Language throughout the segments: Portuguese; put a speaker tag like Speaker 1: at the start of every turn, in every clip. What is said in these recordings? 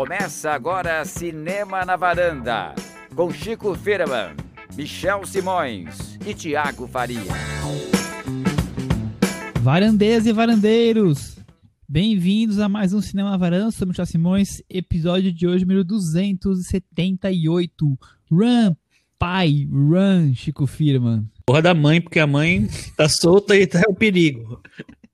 Speaker 1: Começa agora Cinema na Varanda, com Chico Firman, Michel Simões e Tiago Faria.
Speaker 2: Varandeiras e varandeiros, bem-vindos a mais um Cinema na Varanda, sou Michel Simões, episódio de hoje, número 278. Run, pai, run, Chico Firman.
Speaker 3: Porra da mãe, porque a mãe tá solta e tá o perigo.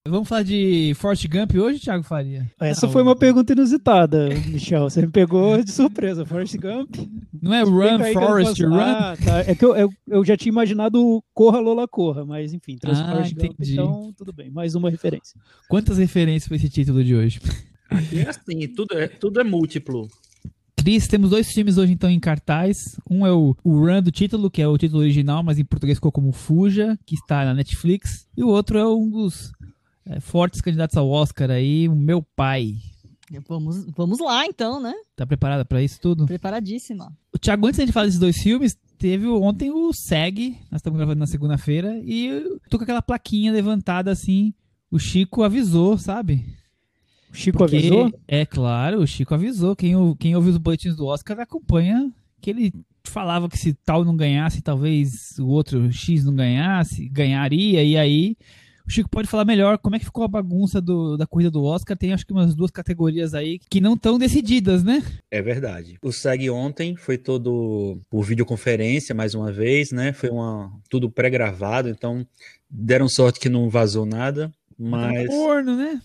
Speaker 2: Vamos falar de Forrest Gump hoje, Thiago Faria?
Speaker 4: Essa foi uma pergunta inusitada, Michel. Você me pegou de surpresa. Forrest Gump?
Speaker 2: Não é Run, Forrest, Run?
Speaker 4: Ah, tá. É que eu, eu, eu, já tinha imaginado Corra, Lola, Corra. Mas, enfim, trouxe ah, Forrest entendi. Gump, então tudo bem. Mais uma referência.
Speaker 2: Quantas referências para esse título de hoje?
Speaker 3: Aqui é assim, tudo é, tudo é múltiplo.
Speaker 2: Cris, temos dois filmes hoje então em cartaz. Um é o, o Run do título, que é o título original, mas em português ficou como Fuja, que está na Netflix. E o outro é um dos fortes candidatos ao Oscar aí, o meu pai.
Speaker 5: Vamos, vamos lá então, né?
Speaker 2: Tá preparada para isso tudo?
Speaker 5: Preparadíssima.
Speaker 2: O Thiago, antes de falar desses dois filmes, teve ontem o SEG, nós estamos gravando na segunda-feira, e eu tô com aquela plaquinha levantada assim, o Chico avisou, sabe?
Speaker 4: O Chico Porque, avisou?
Speaker 2: É claro, o Chico avisou. Quem, quem ouve os boletins do Oscar acompanha que ele falava que se tal não ganhasse, talvez o outro X não ganhasse, ganharia, e aí o Chico pode falar melhor como é que ficou a bagunça do, da corrida do Oscar. Tem acho que umas duas categorias aí que não estão decididas, né?
Speaker 3: É verdade. O SEG ontem foi todo por videoconferência, mais uma vez, né? Foi uma, tudo pré-gravado, então deram sorte que não vazou nada. Mas.
Speaker 2: Corno, né?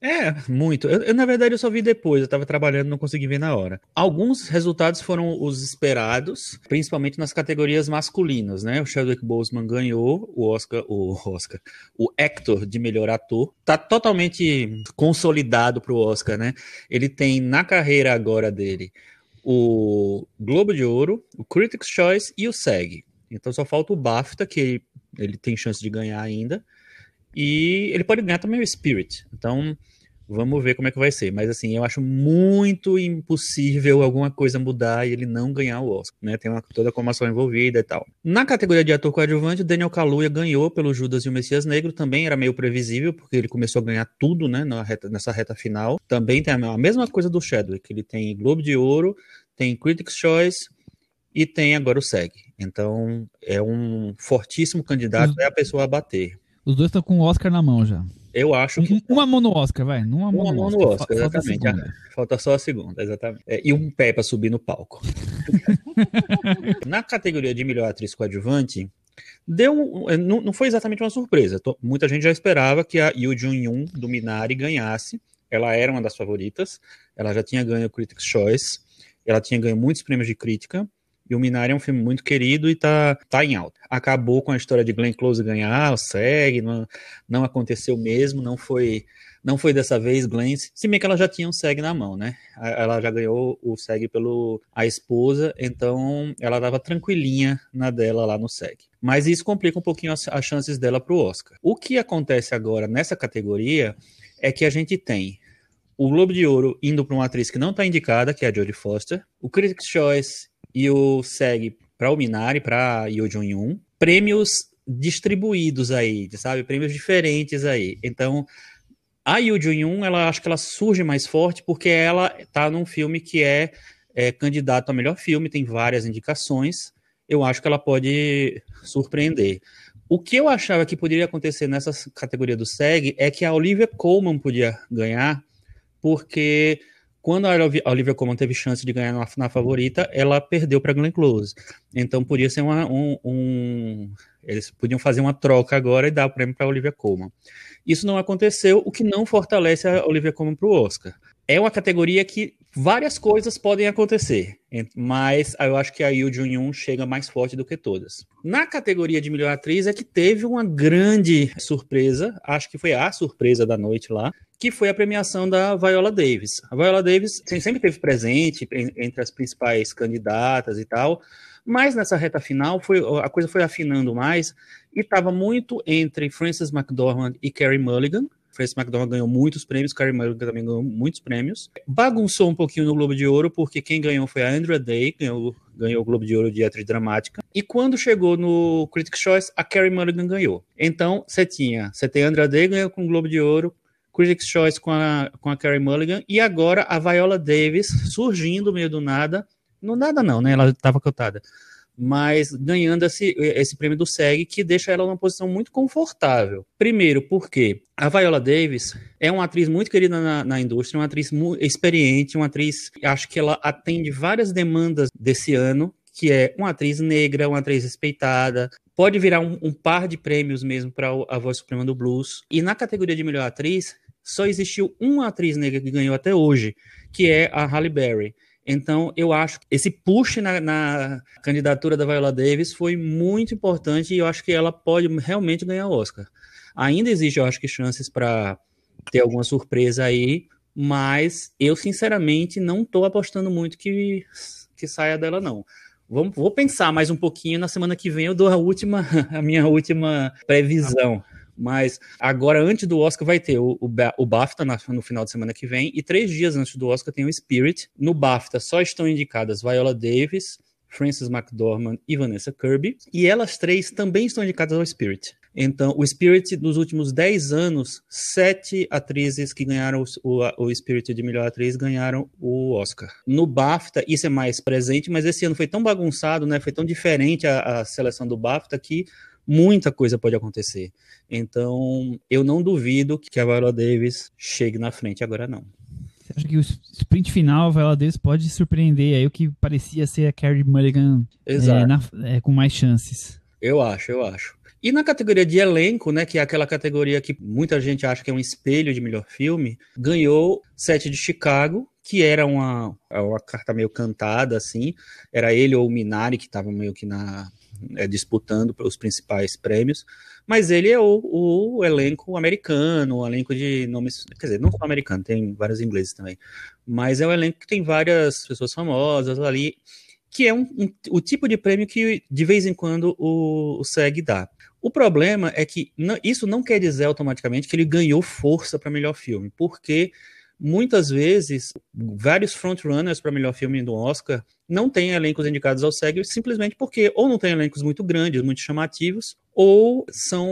Speaker 3: É, muito. Eu, eu, na verdade, eu só vi depois, eu estava trabalhando, não consegui ver na hora. Alguns resultados foram os esperados, principalmente nas categorias masculinas, né? O Chadwick Boseman ganhou o Oscar, o Oscar, o Hector de melhor ator. Tá totalmente consolidado pro Oscar, né? Ele tem na carreira agora dele o Globo de Ouro, o Critics' Choice e o SEG. Então só falta o BAFTA, que ele, ele tem chance de ganhar ainda. E ele pode ganhar também o Spirit. Então, vamos ver como é que vai ser. Mas assim, eu acho muito impossível alguma coisa mudar e ele não ganhar o Oscar, né? Tem uma, toda a comoção envolvida e tal. Na categoria de ator coadjuvante, Daniel Kaluuya ganhou pelo Judas e o Messias Negro, também era meio previsível, porque ele começou a ganhar tudo, né, reta, nessa reta final. Também tem a mesma coisa do Chadwick, ele tem Globo de Ouro, tem Critics' Choice e tem agora o SEG. Então, é um fortíssimo candidato, é a pessoa a bater.
Speaker 2: Os dois estão com o Oscar na mão já.
Speaker 3: Eu acho que.
Speaker 2: Uma mão no Oscar, vai.
Speaker 3: Uma mão, uma mão no Oscar, Oscar exatamente. Falta, Falta, só a segunda, exatamente. É, e um pé para subir no palco. na categoria de melhor atriz coadjuvante, deu é, não, não foi exatamente uma surpresa. Muita gente já esperava que a Yoo Jun-yoon do Minari ganhasse. Ela era uma das favoritas. Ela já tinha ganho o Critics' Choice. Ela tinha ganho muitos prêmios de crítica. E o Minari é um filme muito querido e tá, tá em alta. Acabou com a história de Glenn Close ganhar, o SEG, não, não aconteceu mesmo, não foi não foi dessa vez Glenn, se bem que ela já tinha um SEG na mão, né? Ela já ganhou o SEG pelo a esposa, então ela tava tranquilinha na dela lá no SEG. Mas isso complica um pouquinho as, as chances dela pro Oscar. O que acontece agora nessa categoria é que a gente tem o Globo de Ouro indo para uma atriz que não está indicada, que é a Jodie Foster, o Critics' Choice e o SEG para o Minari, para Yo Jong Yun, prêmios distribuídos aí, sabe? Prêmios diferentes aí. Então, a Yoo Jong Yun, ela acho que ela surge mais forte porque ela tá num filme que é, é candidato a melhor filme, tem várias indicações. Eu acho que ela pode surpreender. O que eu achava que poderia acontecer nessa categoria do SEG é que a Olivia Colman podia ganhar, porque quando a Olivia Colman teve chance de ganhar na, na favorita, ela perdeu para Glenn Close. Então podia ser uma, um, um, Eles podiam fazer uma troca agora e dar o prêmio para Olivia Colman. Isso não aconteceu, o que não fortalece a Olivia Colman para o Oscar. É uma categoria que várias coisas podem acontecer, mas eu acho que a Yoo Jun-yoon chega mais forte do que todas. Na categoria de melhor atriz é que teve uma grande surpresa, acho que foi a surpresa da noite lá, que foi a premiação da Viola Davis. A Viola Davis sempre teve presente entre as principais candidatas e tal, mas nessa reta final foi, a coisa foi afinando mais e estava muito entre Frances McDormand e Carey Mulligan. Frances McDormand ganhou muitos prêmios, Carey Mulligan também ganhou muitos prêmios. Bagunçou um pouquinho no Globo de Ouro, porque quem ganhou foi a Andrea Day, ganhou, ganhou o Globo de Ouro de atriz dramática. E quando chegou no Critics' Choice, a Carey Mulligan ganhou. Então, você tinha, você tem Andrea Day ganhou com o Globo de Ouro, Critics' Choice com a, com a Carey Mulligan, e agora a Viola Davis surgindo meio do nada. No nada não, né? Ela estava cotada. Mas ganhando esse, esse prêmio do SEG, que deixa ela numa posição muito confortável. Primeiro, porque a Viola Davis é uma atriz muito querida na, na indústria, uma atriz experiente, uma atriz, acho que ela atende várias demandas desse ano, que é uma atriz negra, uma atriz respeitada, pode virar um, um par de prêmios mesmo para a voz suprema do blues. E na categoria de melhor atriz, só existiu uma atriz negra que ganhou até hoje, que é a Halle Berry. Então, eu acho que esse push na, na, candidatura da Viola Davis foi muito importante e eu acho que ela pode realmente ganhar o Oscar. Ainda existe, eu acho que, chances para ter alguma surpresa aí, mas eu, sinceramente, não estou apostando muito que, que saia dela, não. Vou pensar mais um pouquinho. Na semana que vem eu dou a última, a minha última previsão. Mas agora, antes do Oscar, vai ter o, o, o BAFTA na, no final de semana que vem. E três dias antes do Oscar tem o Spirit. No BAFTA só estão indicadas Viola Davis, Frances McDormand e Vanessa Kirby. E elas três também estão indicadas ao Spirit. Então, o Spirit, nos últimos 10 anos, sete atrizes que ganharam o, o Spirit de melhor atriz ganharam o Oscar. No BAFTA, isso é mais presente, mas esse ano foi tão bagunçado, né? Foi tão diferente a, a seleção do BAFTA que muita coisa pode acontecer. Então, eu não duvido que a Viola Davis chegue na frente agora, não.
Speaker 2: Você acha que o sprint final, a Viola Davis pode surpreender aí o que parecia ser a Carrie Mulligan é, na, é, com mais chances?
Speaker 3: Eu acho, eu acho. E na categoria de elenco, né, que é aquela categoria que muita gente acha que é um espelho de melhor filme, ganhou Sete de Chicago, que era uma, uma carta meio cantada, assim. Era ele ou o Minari que estavam meio que na, é, disputando os principais prêmios, mas ele é o, o, elenco americano, o elenco de nomes, quer dizer, não só americano, tem vários ingleses também, mas é um elenco que tem várias pessoas famosas ali, que é um, um, o tipo de prêmio que de vez em quando o, o SEG dá. O problema é que não, isso não quer dizer automaticamente que ele ganhou força para melhor filme, porque muitas vezes vários frontrunners para melhor filme do Oscar não têm elencos indicados ao SEG simplesmente porque ou não tem elencos muito grandes, muito chamativos, ou são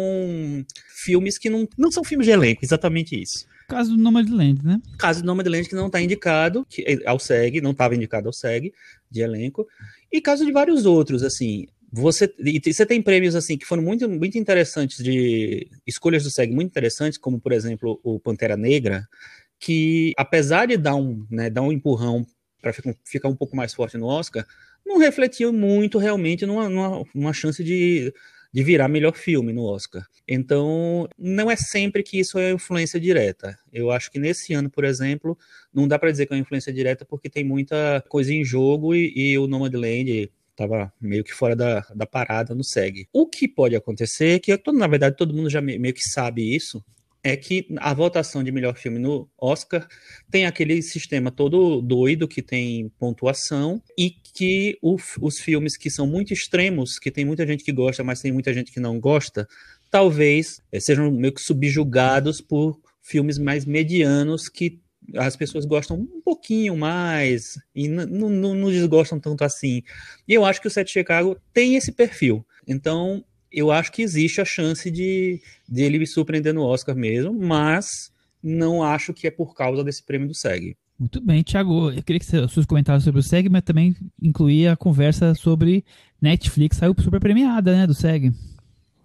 Speaker 3: filmes que não, não são filmes de elenco, exatamente isso.
Speaker 2: Caso do Nomadland, né?
Speaker 3: Caso do Nomadland que não está indicado que, ao SEG, não estava indicado ao SEG de elenco, e caso de vários outros, assim, você, você tem prêmios assim que foram muito, muito interessantes de escolhas do SEG muito interessantes, como por exemplo o Pantera Negra, que apesar de dar um, né, dar um empurrão para ficar um pouco mais forte no Oscar, não refletiu muito realmente numa, numa, numa chance de, de virar melhor filme no Oscar. Então, não é sempre que isso é influência direta. Eu acho que nesse ano, por exemplo, não dá para dizer que é uma influência direta porque tem muita coisa em jogo e, e o Nomadland estava meio que fora da, da parada no SEG. O que pode acontecer, que eu, na verdade todo mundo já meio que sabe isso, é que a votação de melhor filme no Oscar tem aquele sistema todo doido que tem pontuação e que o, os filmes que são muito extremos, que tem muita gente que gosta, mas tem muita gente que não gosta, talvez é, sejam meio que subjugados por filmes mais medianos que as pessoas gostam um pouquinho mais e não desgostam tanto assim. E eu acho que o Sete Chicago tem esse perfil. Então, eu acho que existe a chance de, de ele me surpreender no Oscar mesmo, mas não acho que é por causa desse prêmio do SEG.
Speaker 2: Muito bem, Thiago. Eu queria que você, seus comentários sobre o SEG, mas também incluía a conversa sobre Netflix. Saiu super premiada, né, do SEG.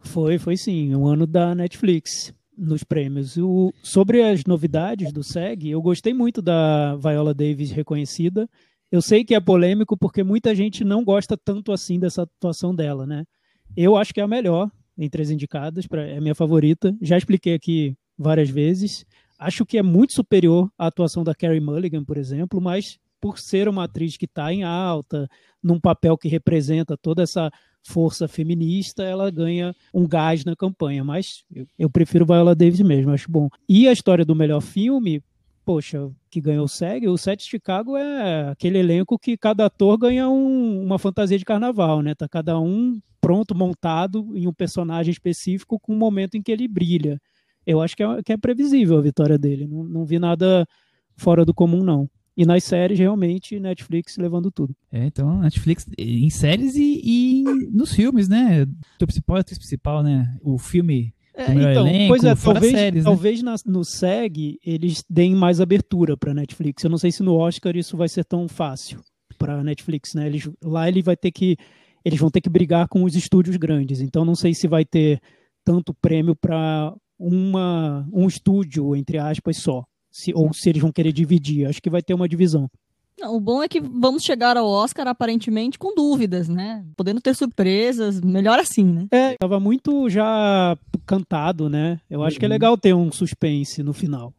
Speaker 4: Foi, foi sim. Um ano da Netflix nos prêmios. O, sobre as novidades do SEG, eu gostei muito da Viola Davis reconhecida. Eu sei que é polêmico porque muita gente não gosta tanto assim dessa atuação dela, né? Eu acho que é a melhor entre as indicadas, pra, é a minha favorita. Já expliquei aqui várias vezes. Acho que é muito superior à atuação da Carrie Mulligan, por exemplo, mas por ser uma atriz que está em alta, num papel que representa toda essa força feminista, ela ganha um gás na campanha. Mas eu, eu prefiro Viola Davis mesmo, acho bom. E a história do melhor filme, poxa, que ganhou o SEG, o Sete Chicago é aquele elenco que cada ator ganha um, uma fantasia de carnaval, né? Tá cada um pronto, montado em um personagem específico com um momento em que ele brilha. Eu acho que é, que é previsível a vitória dele. Não, não vi nada fora do comum, não. E nas séries, realmente, Netflix levando tudo.
Speaker 2: É, então, Netflix em séries e, e nos filmes, né? O principal, atriz principal, né? O filme
Speaker 4: É, então,
Speaker 2: elenco,
Speaker 4: pois é, talvez,
Speaker 2: séries, né?
Speaker 4: talvez na- no SEG eles deem mais abertura para Netflix. Eu não sei se no Oscar isso vai ser tão fácil para Netflix, né? Eles, lá ele vai ter que eles vão ter que brigar com os estúdios grandes. Então não sei se vai ter tanto prêmio para uma um estúdio entre aspas só, se, ou se eles vão querer dividir. Acho que vai ter uma divisão.
Speaker 5: Não, o bom é que vamos chegar ao Oscar aparentemente com dúvidas, né? Podendo ter surpresas, melhor assim, né?
Speaker 4: É, tava muito já cantado, né? Eu acho que é
Speaker 3: Uhum.
Speaker 4: legal ter um suspense no final.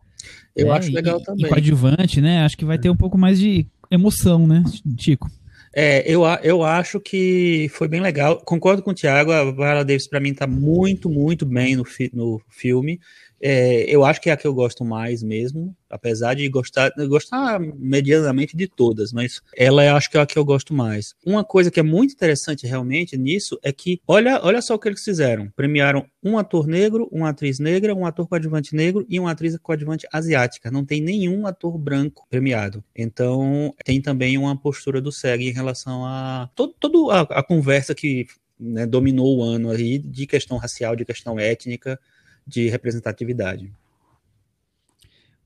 Speaker 3: Eu
Speaker 2: É,
Speaker 3: acho legal
Speaker 2: e,
Speaker 3: também.
Speaker 2: E coadjuvante, né? Acho que vai ter um pouco mais de emoção, né, Chico?
Speaker 3: É, eu, eu acho que foi bem legal. Concordo com o Thiago, a Viola Davis para mim tá muito, muito bem no, fi- no filme. É, eu acho que é a que eu gosto mais mesmo, apesar de gostar, gostar medianamente de todas, mas ela eu acho que é a que eu gosto mais. Uma coisa que é muito interessante realmente nisso é que, olha, olha só o que eles fizeram. Premiaram um ator negro, uma atriz negra, um ator coadjuvante negro e uma atriz coadjuvante asiática. Não tem nenhum ator branco premiado. Então, tem também uma postura do SEG em relação a todo, toda a, a conversa que né, dominou o ano aí de questão racial, de questão étnica, de representatividade.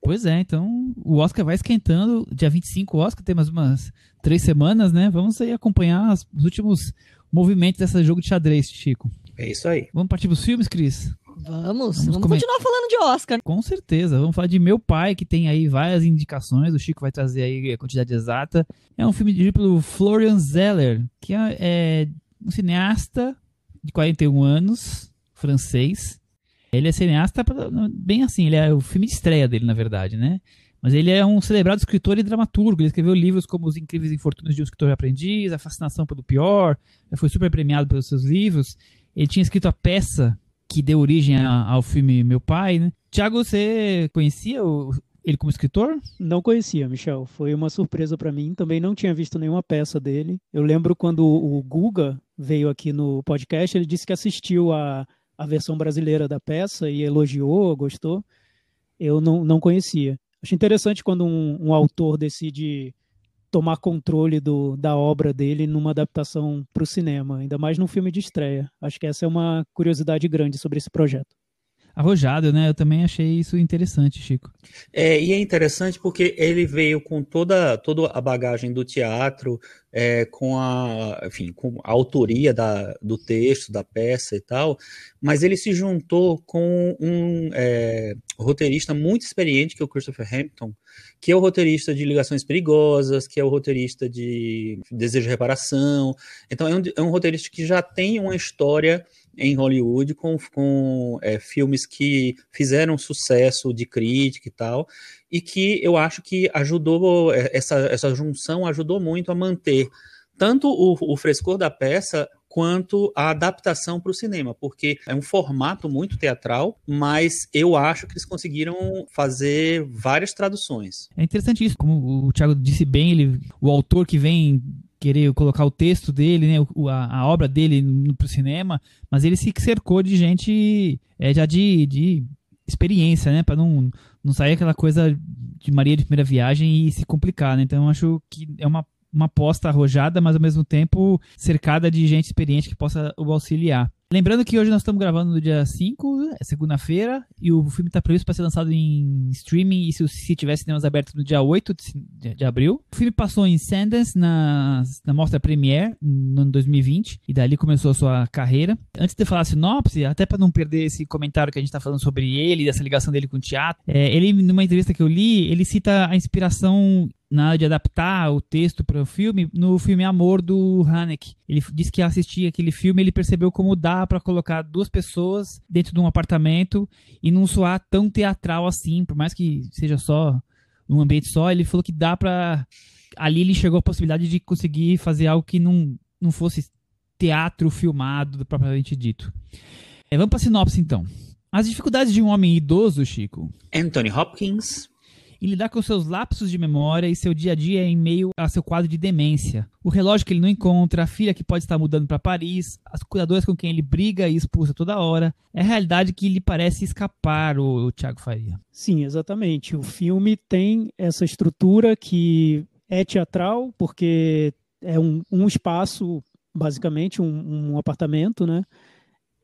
Speaker 2: Pois é, então o Oscar vai esquentando. Dia 25, o Oscar tem mais umas três semanas, né? Vamos aí acompanhar os últimos movimentos desse jogo de xadrez, Chico.
Speaker 3: É isso aí.
Speaker 2: Vamos partir pros filmes, Cris?
Speaker 5: Vamos,
Speaker 2: Vamos
Speaker 5: vamos, continuar falando de Oscar.
Speaker 2: Com certeza. Vamos falar de Meu Pai, que tem aí várias indicações. O Chico vai trazer aí a quantidade exata. É um filme dirigido pelo Florian Zeller, que é, é um cineasta de 41 anos, francês. Ele é cineasta bem assim, ele é o filme de estreia dele, na verdade, né? Mas ele é um celebrado escritor e dramaturgo. Ele escreveu livros como Os Incríveis Infortúnios de um Escritor Aprendiz, A Fascinação pelo Pior. Foi super premiado pelos seus livros. Ele tinha escrito a peça que deu origem ao filme Meu Pai, né? Tiago, você conhecia o- ele como escritor?
Speaker 4: Não conhecia, Michel. Foi uma surpresa para mim. Também não tinha visto nenhuma peça dele. Eu lembro quando o Guga veio aqui no podcast, ele disse que assistiu a, a versão brasileira da peça e elogiou, gostou. Eu não, não conhecia. Acho interessante quando um, um autor decide tomar controle do, da obra dele numa adaptação para o cinema, ainda mais num filme de estreia. Acho que essa é uma curiosidade grande sobre esse projeto.
Speaker 2: Arrojado, né? Eu também achei isso interessante, Chico.
Speaker 3: É, e é interessante porque ele veio com toda, toda a bagagem do teatro, é, com a, enfim, com a autoria da, do texto, da peça e tal, mas ele se juntou com um é, roteirista muito experiente, que é o Christopher Hampton, que é o roteirista de Ligações Perigosas, que é o roteirista de Desejo de Reparação. Então, é um, é um roteirista que já tem uma história em Hollywood com, com é, filmes que fizeram sucesso de crítica e tal, e que eu acho que ajudou, é, essa, essa junção ajudou muito a manter tanto o, o frescor da peça quanto a adaptação para o cinema, porque é um formato muito teatral, mas eu acho que eles conseguiram fazer várias traduções.
Speaker 2: É interessante isso, como o Thiago disse bem, ele, o autor que vem querer colocar o texto dele, né, o- a, a obra dele no, pro cinema, mas ele se cercou de gente é, já de, de experiência, né, para não, não sair aquela coisa de Maria de primeira viagem e se complicar, né? Então eu acho que é uma uma aposta arrojada, mas ao mesmo tempo cercada de gente experiente que possa o auxiliar. Lembrando que hoje nós estamos gravando no dia 5, é segunda-feira, e o filme está previsto para ser lançado em streaming, e se, se tiver cinemas abertos no dia 8 de, de abril. O filme passou em Sundance na, na mostra Premiere, no ano 2020, e dali começou a sua carreira. Antes de falar a sinopse, até para não perder esse comentário que a gente está falando sobre ele, dessa ligação dele com o teatro, é, ele, numa entrevista que eu li, ele cita a inspiração na hora de adaptar o texto para o filme, no filme Amor do Haneke. Ele disse que ao assistir aquele filme, ele percebeu como dá para colocar duas pessoas dentro de um apartamento e não soar tão teatral assim, por mais que seja só num ambiente só, ele falou que dá para ali ele chegou à possibilidade de conseguir fazer algo que não, não fosse teatro filmado propriamente dito. É, vamos para sinopse então. As dificuldades de um homem idoso, Chico,
Speaker 3: Anthony Hopkins,
Speaker 2: e lidar com seus lapsos de memória e seu dia a dia em meio a seu quadro de demência. O relógio que ele não encontra, a filha que pode estar mudando para Paris, as cuidadoras com quem ele briga e expulsa toda hora. É a realidade que lhe parece escapar, o, o Thiago Faria.
Speaker 4: Sim, exatamente. O filme tem essa estrutura que é teatral, porque é um, um espaço, basicamente, um, um apartamento, né?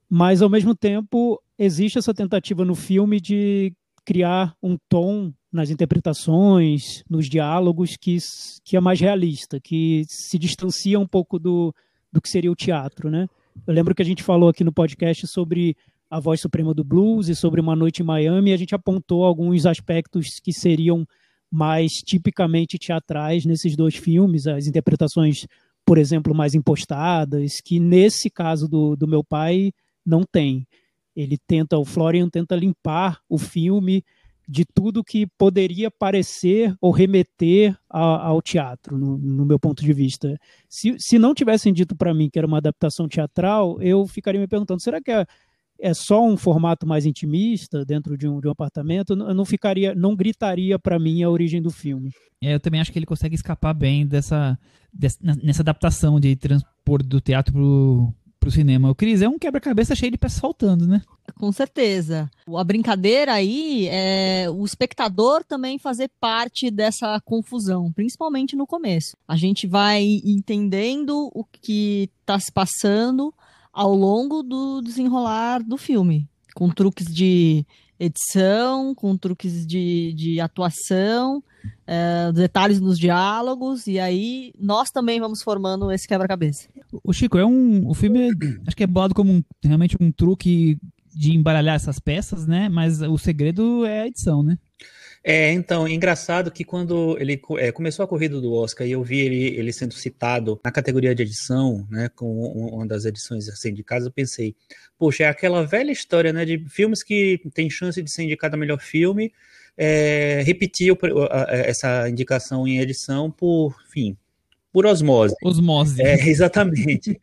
Speaker 4: Mas, ao mesmo tempo, existe essa tentativa no filme de criar um tom nas interpretações, nos diálogos que, que é mais realista, que se distancia um pouco do, do que seria o teatro, né? Eu lembro que a gente falou aqui no podcast sobre a voz suprema do blues e sobre uma noite em Miami, e a gente apontou alguns aspectos que seriam mais tipicamente teatrais nesses dois filmes, as interpretações, por exemplo, mais impostadas, que nesse caso do, do meu pai não tem. Ele tenta, o Florian tenta limpar o filme de tudo que poderia parecer ou remeter a, ao teatro, no, no, meu ponto de vista. Se, se não tivessem dito para mim que era uma adaptação teatral, eu ficaria me perguntando: será que é, é só um formato mais intimista dentro de um, de um apartamento? Eu não ficaria, não gritaria para mim a origem do filme.
Speaker 2: É, eu também acho que ele consegue escapar bem dessa, dessa nessa adaptação de transpor do teatro pro cinema. O Cris é um quebra-cabeça cheio de peças faltando, né?
Speaker 5: Com certeza. A brincadeira aí é o espectador também fazer parte dessa confusão, principalmente no começo. A gente vai entendendo o que está se passando ao longo do desenrolar do filme, com truques de edição, com truques de, de atuação, é, detalhes nos diálogos, e aí nós também vamos formando esse quebra-cabeça.
Speaker 2: O Chico, é um. O filme acho que é bolado como um, realmente um truque de embaralhar essas peças, né? Mas o segredo é a edição, né?
Speaker 3: É, então, engraçado que quando ele é, começou a corrida do Oscar e eu vi ele, ele sendo citado na categoria de edição, né, com uma das edições assim, de casa, eu pensei, poxa, é aquela velha história, né, de filmes que tem chance de ser indicado a melhor filme, é, repetir essa indicação em edição por, enfim, por osmose.
Speaker 2: Osmose.
Speaker 3: É, exatamente.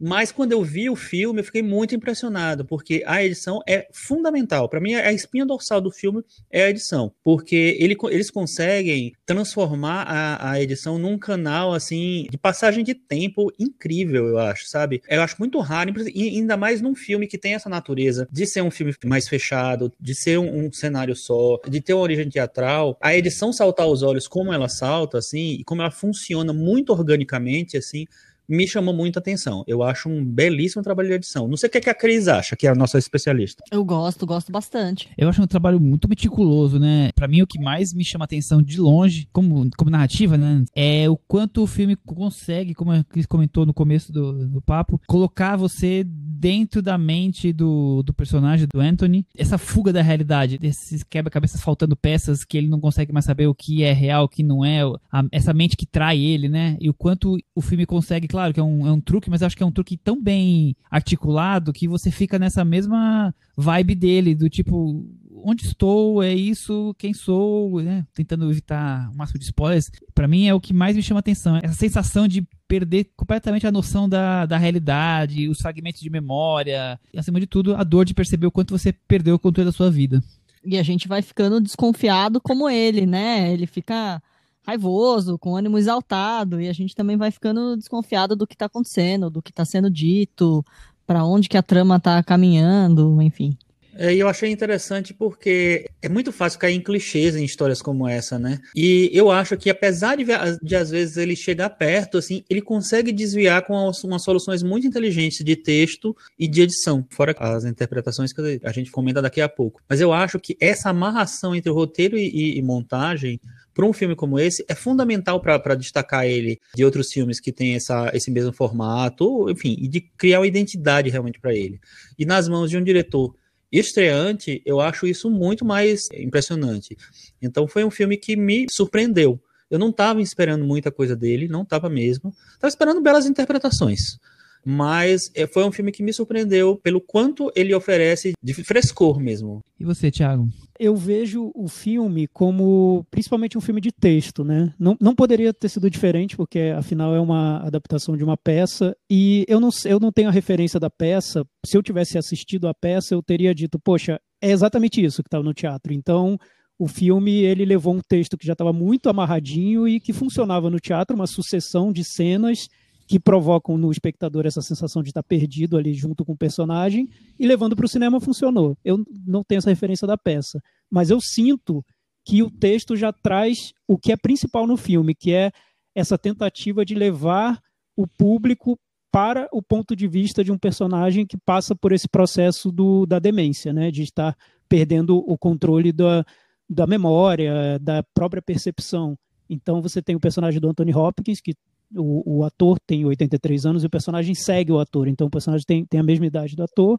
Speaker 3: Mas quando eu vi o filme, eu fiquei muito impressionado, porque a edição é fundamental. Para mim, a espinha dorsal do filme é a edição, porque ele, eles conseguem transformar a, a edição num canal assim de passagem de tempo incrível, eu acho, sabe? Eu acho muito raro, e ainda mais num filme que tem essa natureza de ser um filme mais fechado, de ser um, um cenário só, de ter uma origem teatral. A edição saltar aos olhos como ela salta, assim, e como ela funciona muito muito organicamente, assim, me chamou muito a atenção. Eu acho um belíssimo trabalho de edição. Não sei o que, é que a Cris acha, que é a nossa especialista.
Speaker 5: Eu gosto, gosto bastante.
Speaker 2: Eu acho um trabalho muito meticuloso, né? Para mim, o que mais me chama a atenção de longe, como, como narrativa, né? É o quanto o filme consegue, como a Cris comentou no começo do, do papo, colocar você dentro da mente do, do personagem, do Anthony. Essa fuga da realidade, desses quebra-cabeças faltando peças que ele não consegue mais saber o que é real, o que não é. A, essa mente que trai ele, né? E o quanto o filme consegue, claro, que é um, é um truque, mas acho que é um truque tão bem articulado que você fica nessa mesma vibe dele, do tipo, onde estou, é isso, quem sou, né? Tentando evitar o máximo de spoilers. Para mim é o que mais me chama atenção, essa sensação de perder completamente a noção da, da realidade, os fragmentos de memória, e acima de tudo, a dor de perceber o quanto você perdeu o controle da sua vida.
Speaker 5: E a gente vai ficando desconfiado como ele, né? Ele fica raivoso, com ânimo exaltado, e a gente também vai ficando desconfiado do que está acontecendo, do que está sendo dito, para onde que a trama está caminhando, enfim.
Speaker 3: É, e eu achei interessante porque é muito fácil cair em clichês em histórias como essa, né? E eu acho que apesar de, de às vezes ele chegar perto, assim, ele consegue desviar com umas soluções muito inteligentes de texto e de edição, fora as interpretações que a gente comenta daqui a pouco. Mas eu acho que essa amarração entre roteiro e, e, e montagem para um filme como esse, é fundamental para destacar ele de outros filmes que têm esse mesmo formato, enfim, e de criar uma identidade realmente para ele. E nas mãos de um diretor estreante, eu acho isso muito mais impressionante. Então foi um filme que me surpreendeu. Eu não estava esperando muita coisa dele, não estava mesmo. Estava esperando belas interpretações mas é, foi um filme que me surpreendeu pelo quanto ele oferece de frescor mesmo.
Speaker 2: E você, Thiago?
Speaker 4: Eu vejo o filme como principalmente um filme de texto, né? Não, não poderia ter sido diferente, porque afinal é uma adaptação de uma peça, e eu não, eu não tenho a referência da peça. Se eu tivesse assistido a peça, eu teria dito, poxa, é exatamente isso que estava no teatro. Então, o filme ele levou um texto que já estava muito amarradinho e que funcionava no teatro, uma sucessão de cenas que provocam no espectador essa sensação de estar perdido ali junto com o personagem e levando para o cinema funcionou. Eu não tenho essa referência da peça, mas eu sinto que o texto já traz o que é principal no filme, que é essa tentativa de levar o público para o ponto de vista de um personagem que passa por esse processo do, da demência, né? De estar perdendo o controle da, da memória, da própria percepção. Então você tem o personagem do Anthony Hopkins, que o, o, ator tem 83 anos e o personagem segue o ator. Então o personagem tem, tem a mesma idade do ator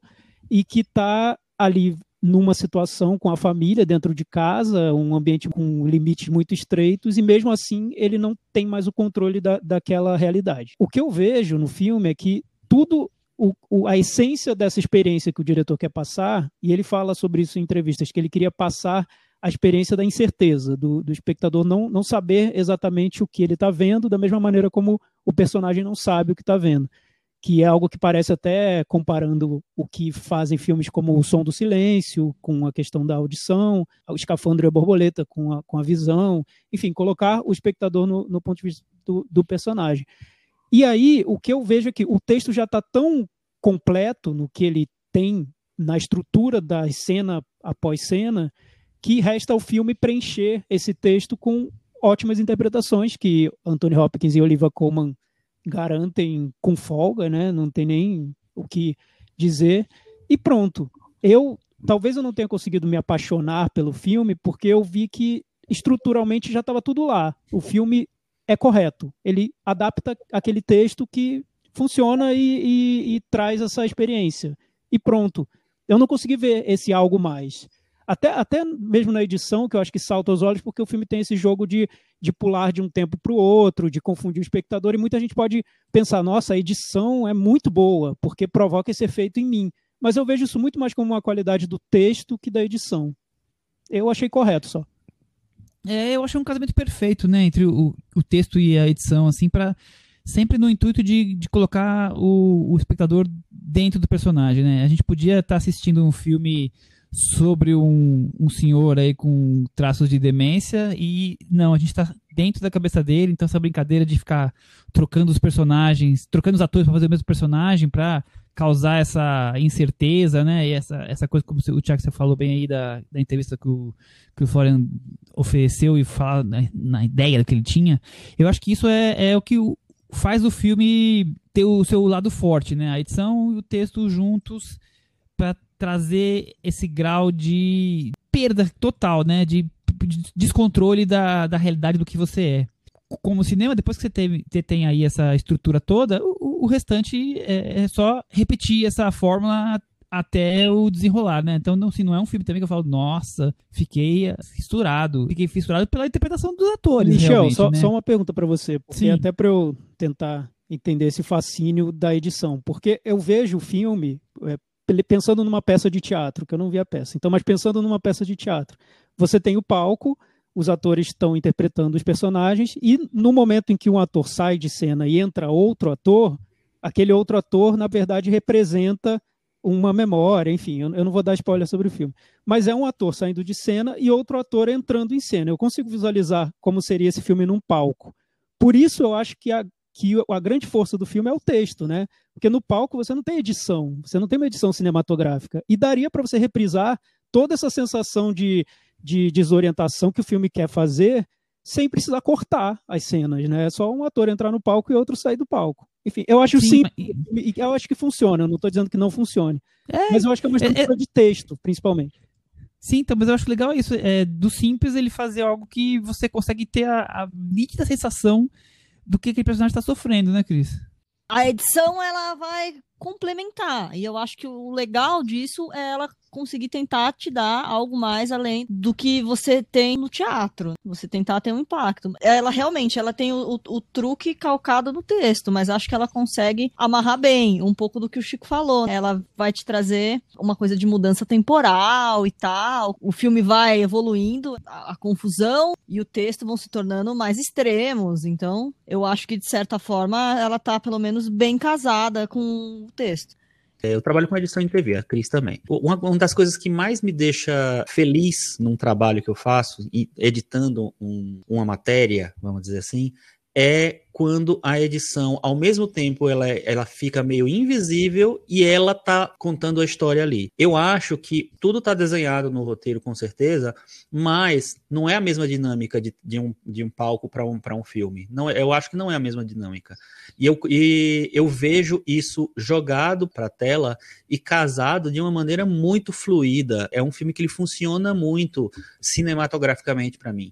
Speaker 4: e que está ali numa situação com a família dentro de casa, um ambiente com limites muito estreitos, e mesmo assim ele não tem mais o controle da, daquela realidade. O que eu vejo no filme é que tudo o, o, a essência dessa experiência que o diretor quer passar, e ele fala sobre isso em entrevistas, que ele queria passar a experiência da incerteza, do, do espectador não, não saber exatamente o que ele está vendo, da mesma maneira como o personagem não sabe o que está vendo que é algo que parece até comparando o que fazem filmes como O Som do Silêncio, com a questão da audição, o Escafandro e a Borboleta com a, com a visão, enfim, colocar o espectador no, no ponto de vista do, do, personagem. E aí, o que eu vejo é que o texto já está tão completo no que ele tem na estrutura da cena após cena, que resta ao filme preencher esse texto com ótimas interpretações que Anthony Hopkins e Olivia Colman garantem com folga, né? Não tem nem o que dizer. E pronto. Eu talvez eu não tenha conseguido me apaixonar pelo filme porque eu vi que estruturalmente já estava tudo lá. O filme é correto. Ele adapta aquele texto que funciona e, e, e traz essa experiência. E pronto. Eu não consegui ver esse algo mais. Até, até mesmo na edição, que eu acho que salta aos olhos, porque o filme tem esse jogo de, de pular de um tempo para o outro, de confundir o espectador, e muita gente pode pensar, nossa, a edição é muito boa, porque provoca esse efeito em mim. Mas eu vejo isso muito mais como uma qualidade do texto que da edição. Eu achei correto só.
Speaker 2: É, eu achei um casamento perfeito, né, entre o, o texto e a edição, assim, para sempre no intuito de, de colocar o, o espectador dentro do personagem, né? A gente podia estar tá assistindo um filme sobre um, um senhor aí com traços de demência e não, a gente está dentro da cabeça dele, então essa brincadeira de ficar trocando os personagens, trocando os atores para fazer o mesmo personagem, para causar essa incerteza, né? E essa, essa coisa, como o Thiago você falou bem aí da, da entrevista que o, que o Florian ofereceu e fala na, na ideia que ele tinha, eu acho que isso é, é o que faz o filme ter o seu lado forte, né? A edição e o texto juntos para trazer esse grau de perda total, né? De, de descontrole da, da realidade do que você é. Como cinema, depois que você tem, você tem aí essa estrutura toda, o, o restante é, é, só repetir essa fórmula até o desenrolar, né? Então, não, assim, não é um filme também que eu falo, nossa, fiquei fissurado. Fiquei fissurado pela interpretação dos atores.
Speaker 4: Michel, só,
Speaker 2: né?
Speaker 4: só uma pergunta para você, porque Sim. até para eu tentar entender esse fascínio da edição, porque eu vejo o filme, é, pensando numa peça de teatro, que eu não vi a peça. Então, mas pensando numa peça de teatro, você tem o palco, os atores estão interpretando os personagens e no momento em que um ator sai de cena e entra outro ator, aquele outro ator na verdade representa uma memória, enfim, eu, não vou dar spoiler sobre o filme, mas é um ator saindo de cena e outro ator entrando em cena. Eu consigo visualizar como seria esse filme num palco. Por isso eu acho que a que a grande força do filme é o texto, né? Porque no palco você não tem edição, você não tem uma edição cinematográfica. E daria para você reprisar toda essa sensação de, de desorientação que o filme quer fazer sem precisar cortar as cenas, né? É só um ator entrar no palco e outro sair do palco. Enfim, eu acho sim, mas... eu acho que funciona, eu não estou dizendo que não funcione. É, mas eu acho que é uma estrutura é, é... de texto, principalmente.
Speaker 2: Sim, então, mas eu acho legal isso. É, do simples ele fazer algo que você consegue ter a, a nítida sensação do que aquele personagem está sofrendo, né, Cris?
Speaker 5: A edição ela vai complementar. E eu acho que o legal disso é ela conseguir tentar te dar algo mais além do que você tem no teatro. Você tentar ter um impacto. Ela realmente, ela tem o, o, o, truque calcado no texto, mas acho que ela consegue amarrar bem um pouco do que o Chico falou. Ela vai te trazer uma coisa de mudança temporal e tal. O filme vai evoluindo, a, a confusão e o texto vão se tornando mais extremos. Então, eu acho que de certa forma ela tá pelo menos bem casada com o texto.
Speaker 3: É, eu trabalho com edição em TV, a Cris também. Uma, uma, das coisas que mais me deixa feliz num trabalho que eu faço, editando um, uma matéria, vamos dizer assim, é quando a edição, ao mesmo tempo, ela, ela fica meio invisível e ela tá contando a história ali. Eu acho que tudo tá desenhado no roteiro, com certeza, mas não é a mesma dinâmica de, de, um, de um palco para um, um filme. Não, é, eu acho que não é a mesma dinâmica. E eu, e eu vejo isso jogado para a tela e casado de uma maneira muito fluida. É um filme que ele funciona muito cinematograficamente para mim.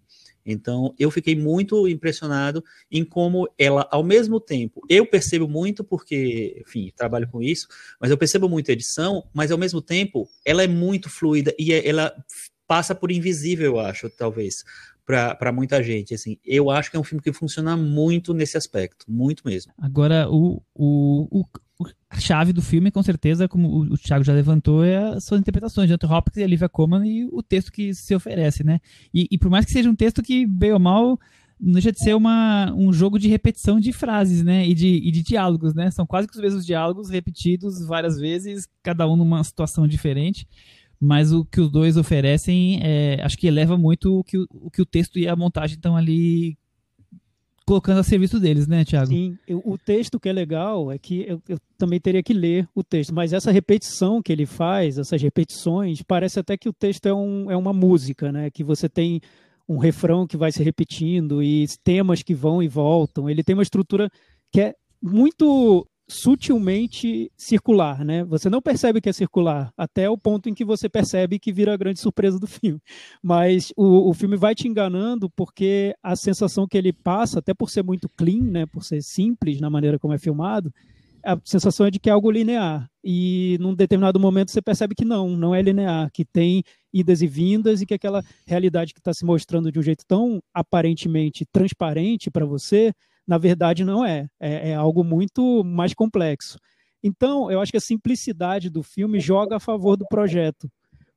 Speaker 3: Então, eu fiquei muito impressionado em como ela, ao mesmo tempo, eu percebo muito, porque, enfim, trabalho com isso, mas eu percebo muito a edição, mas ao mesmo tempo, ela é muito fluida e é, ela passa por invisível, eu acho, talvez, para muita gente. Assim, eu acho que é um filme que funciona muito nesse aspecto, muito mesmo.
Speaker 2: Agora, o, o, o, a chave do filme, com certeza, como o, o Thiago já levantou, é as suas interpretações de Anthony Hopkins e Olivia Colman e o texto que se oferece, né? E, e por mais que seja um texto que, bem ou mal, não deixa de ser uma, um jogo de repetição de frases, né? E de, e de diálogos, né? São quase que os mesmos diálogos repetidos várias vezes, cada um numa situação diferente mas o que os dois oferecem é, acho que eleva muito o que o, que o texto e a montagem estão ali colocando a serviço deles, né, Thiago?
Speaker 4: Sim, eu, o texto que é legal é que eu, eu, também teria que ler o texto, mas essa repetição que ele faz, essas repetições, parece até que o texto é, um, é uma música, né? Que você tem um refrão que vai se repetindo e temas que vão e voltam. Ele tem uma estrutura que é muito sutilmente circular, né? Você não percebe que é circular até o ponto em que você percebe que vira a grande surpresa do filme. Mas o, o filme vai te enganando porque a sensação que ele passa, até por ser muito clean, né? Por ser simples na maneira como é filmado, a sensação é de que é algo linear. E num determinado momento você percebe que não, não é linear, que tem idas e vindas e que aquela realidade que está se mostrando de um jeito tão aparentemente transparente para você na verdade não é. é. É algo muito mais complexo. Então, eu acho que a simplicidade do filme joga a favor do projeto.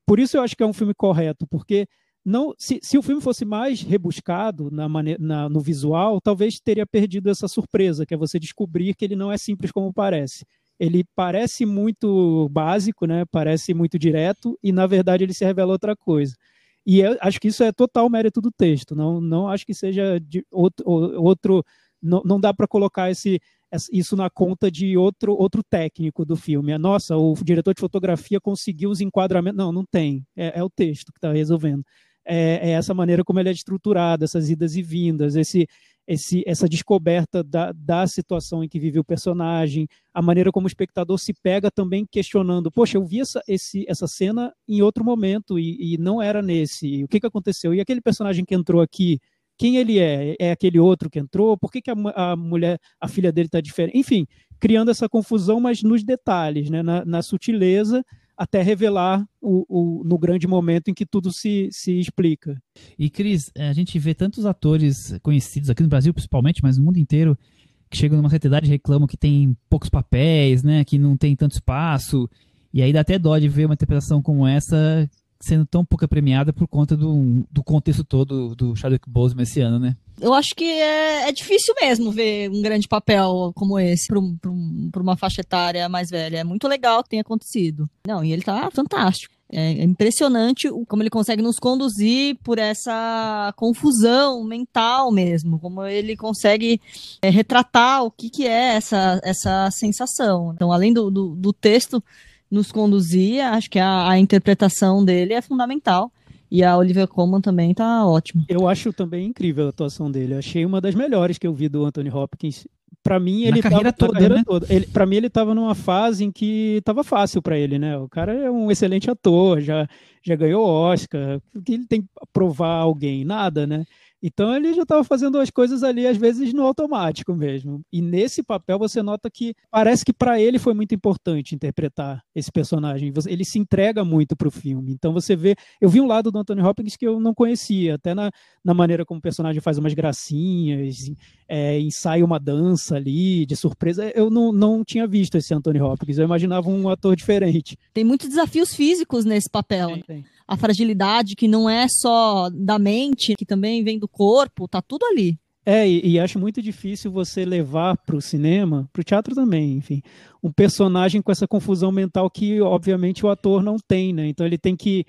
Speaker 4: Por isso eu acho que é um filme correto, porque não, se, se o filme fosse mais rebuscado na, na, no visual, talvez teria perdido essa surpresa, que é você descobrir que ele não é simples como parece. Ele parece muito básico, né? parece muito direto, e na verdade ele se revela outra coisa. E acho que isso é total mérito do texto, não, não acho que seja outro, outro não, não dá para colocar esse, isso na conta de outro, outro técnico do filme. É, nossa, o diretor de fotografia conseguiu os enquadramentos. Não, não tem. É, é o texto que está resolvendo. É, é, essa maneira como ele é estruturado, essas idas e vindas, esse, esse, essa descoberta da, da situação em que vive o personagem, a maneira como o espectador se pega também questionando: poxa, eu vi essa, esse, essa cena em outro momento e, e não era nesse. O que, que aconteceu? E aquele personagem que entrou aqui quem ele é? É aquele outro que entrou? Por que, que a, a mulher, a filha dele está diferente? Enfim, criando essa confusão, mas nos detalhes, né? na, na sutileza, até revelar o, o, no grande momento em que tudo se, se explica.
Speaker 2: E, Cris, a gente vê tantos atores conhecidos aqui no Brasil, principalmente, mas no mundo inteiro, que chegam numa certa idade e reclamam que tem poucos papéis, né? que não tem tanto espaço. E aí dá até dó de ver uma interpretação como essa sendo tão pouca premiada por conta do, do contexto todo do Chadwick Boseman esse ano, né?
Speaker 5: Eu acho que é, é difícil mesmo ver um grande papel como esse para um, um, uma faixa etária mais velha. É muito legal que tenha acontecido. Não, e ele tá fantástico. É impressionante como ele consegue nos conduzir por essa confusão mental mesmo, como ele consegue é, retratar o que, que é essa, essa sensação. Então, além do, do, do texto, nos conduzia, acho que a, a interpretação dele é fundamental. E a Olivia Colman também tá ótima.
Speaker 4: Eu acho também incrível a atuação dele. Eu achei uma das melhores que eu vi do Anthony Hopkins. Para mim, ele
Speaker 2: carreira
Speaker 4: tava
Speaker 2: toda, carreira
Speaker 4: né? toda. Ele, para mim, ele tava numa fase em que tava fácil para ele, né? O cara é um excelente ator, já, já ganhou Oscar. O que ele tem que provar alguém? Nada, né? Então ele já estava fazendo as coisas ali, às vezes, no automático mesmo. E nesse papel você nota que parece que para ele foi muito importante interpretar esse personagem. Ele se entrega muito para o filme. Então você vê. Eu vi um lado do Anthony Hopkins que eu não conhecia, até na, na maneira como o personagem faz umas gracinhas, é, ensaia uma dança ali, de surpresa. Eu não, não tinha visto esse Anthony Hopkins. Eu imaginava um ator diferente.
Speaker 5: Tem muitos desafios físicos nesse papel. Tem, tem a fragilidade que não é só da mente, que também vem do corpo, tá tudo ali.
Speaker 4: É, e, e acho muito difícil você levar para o cinema, para o teatro também, enfim, um personagem com essa confusão mental que, obviamente, o ator não tem, né? Então ele tem que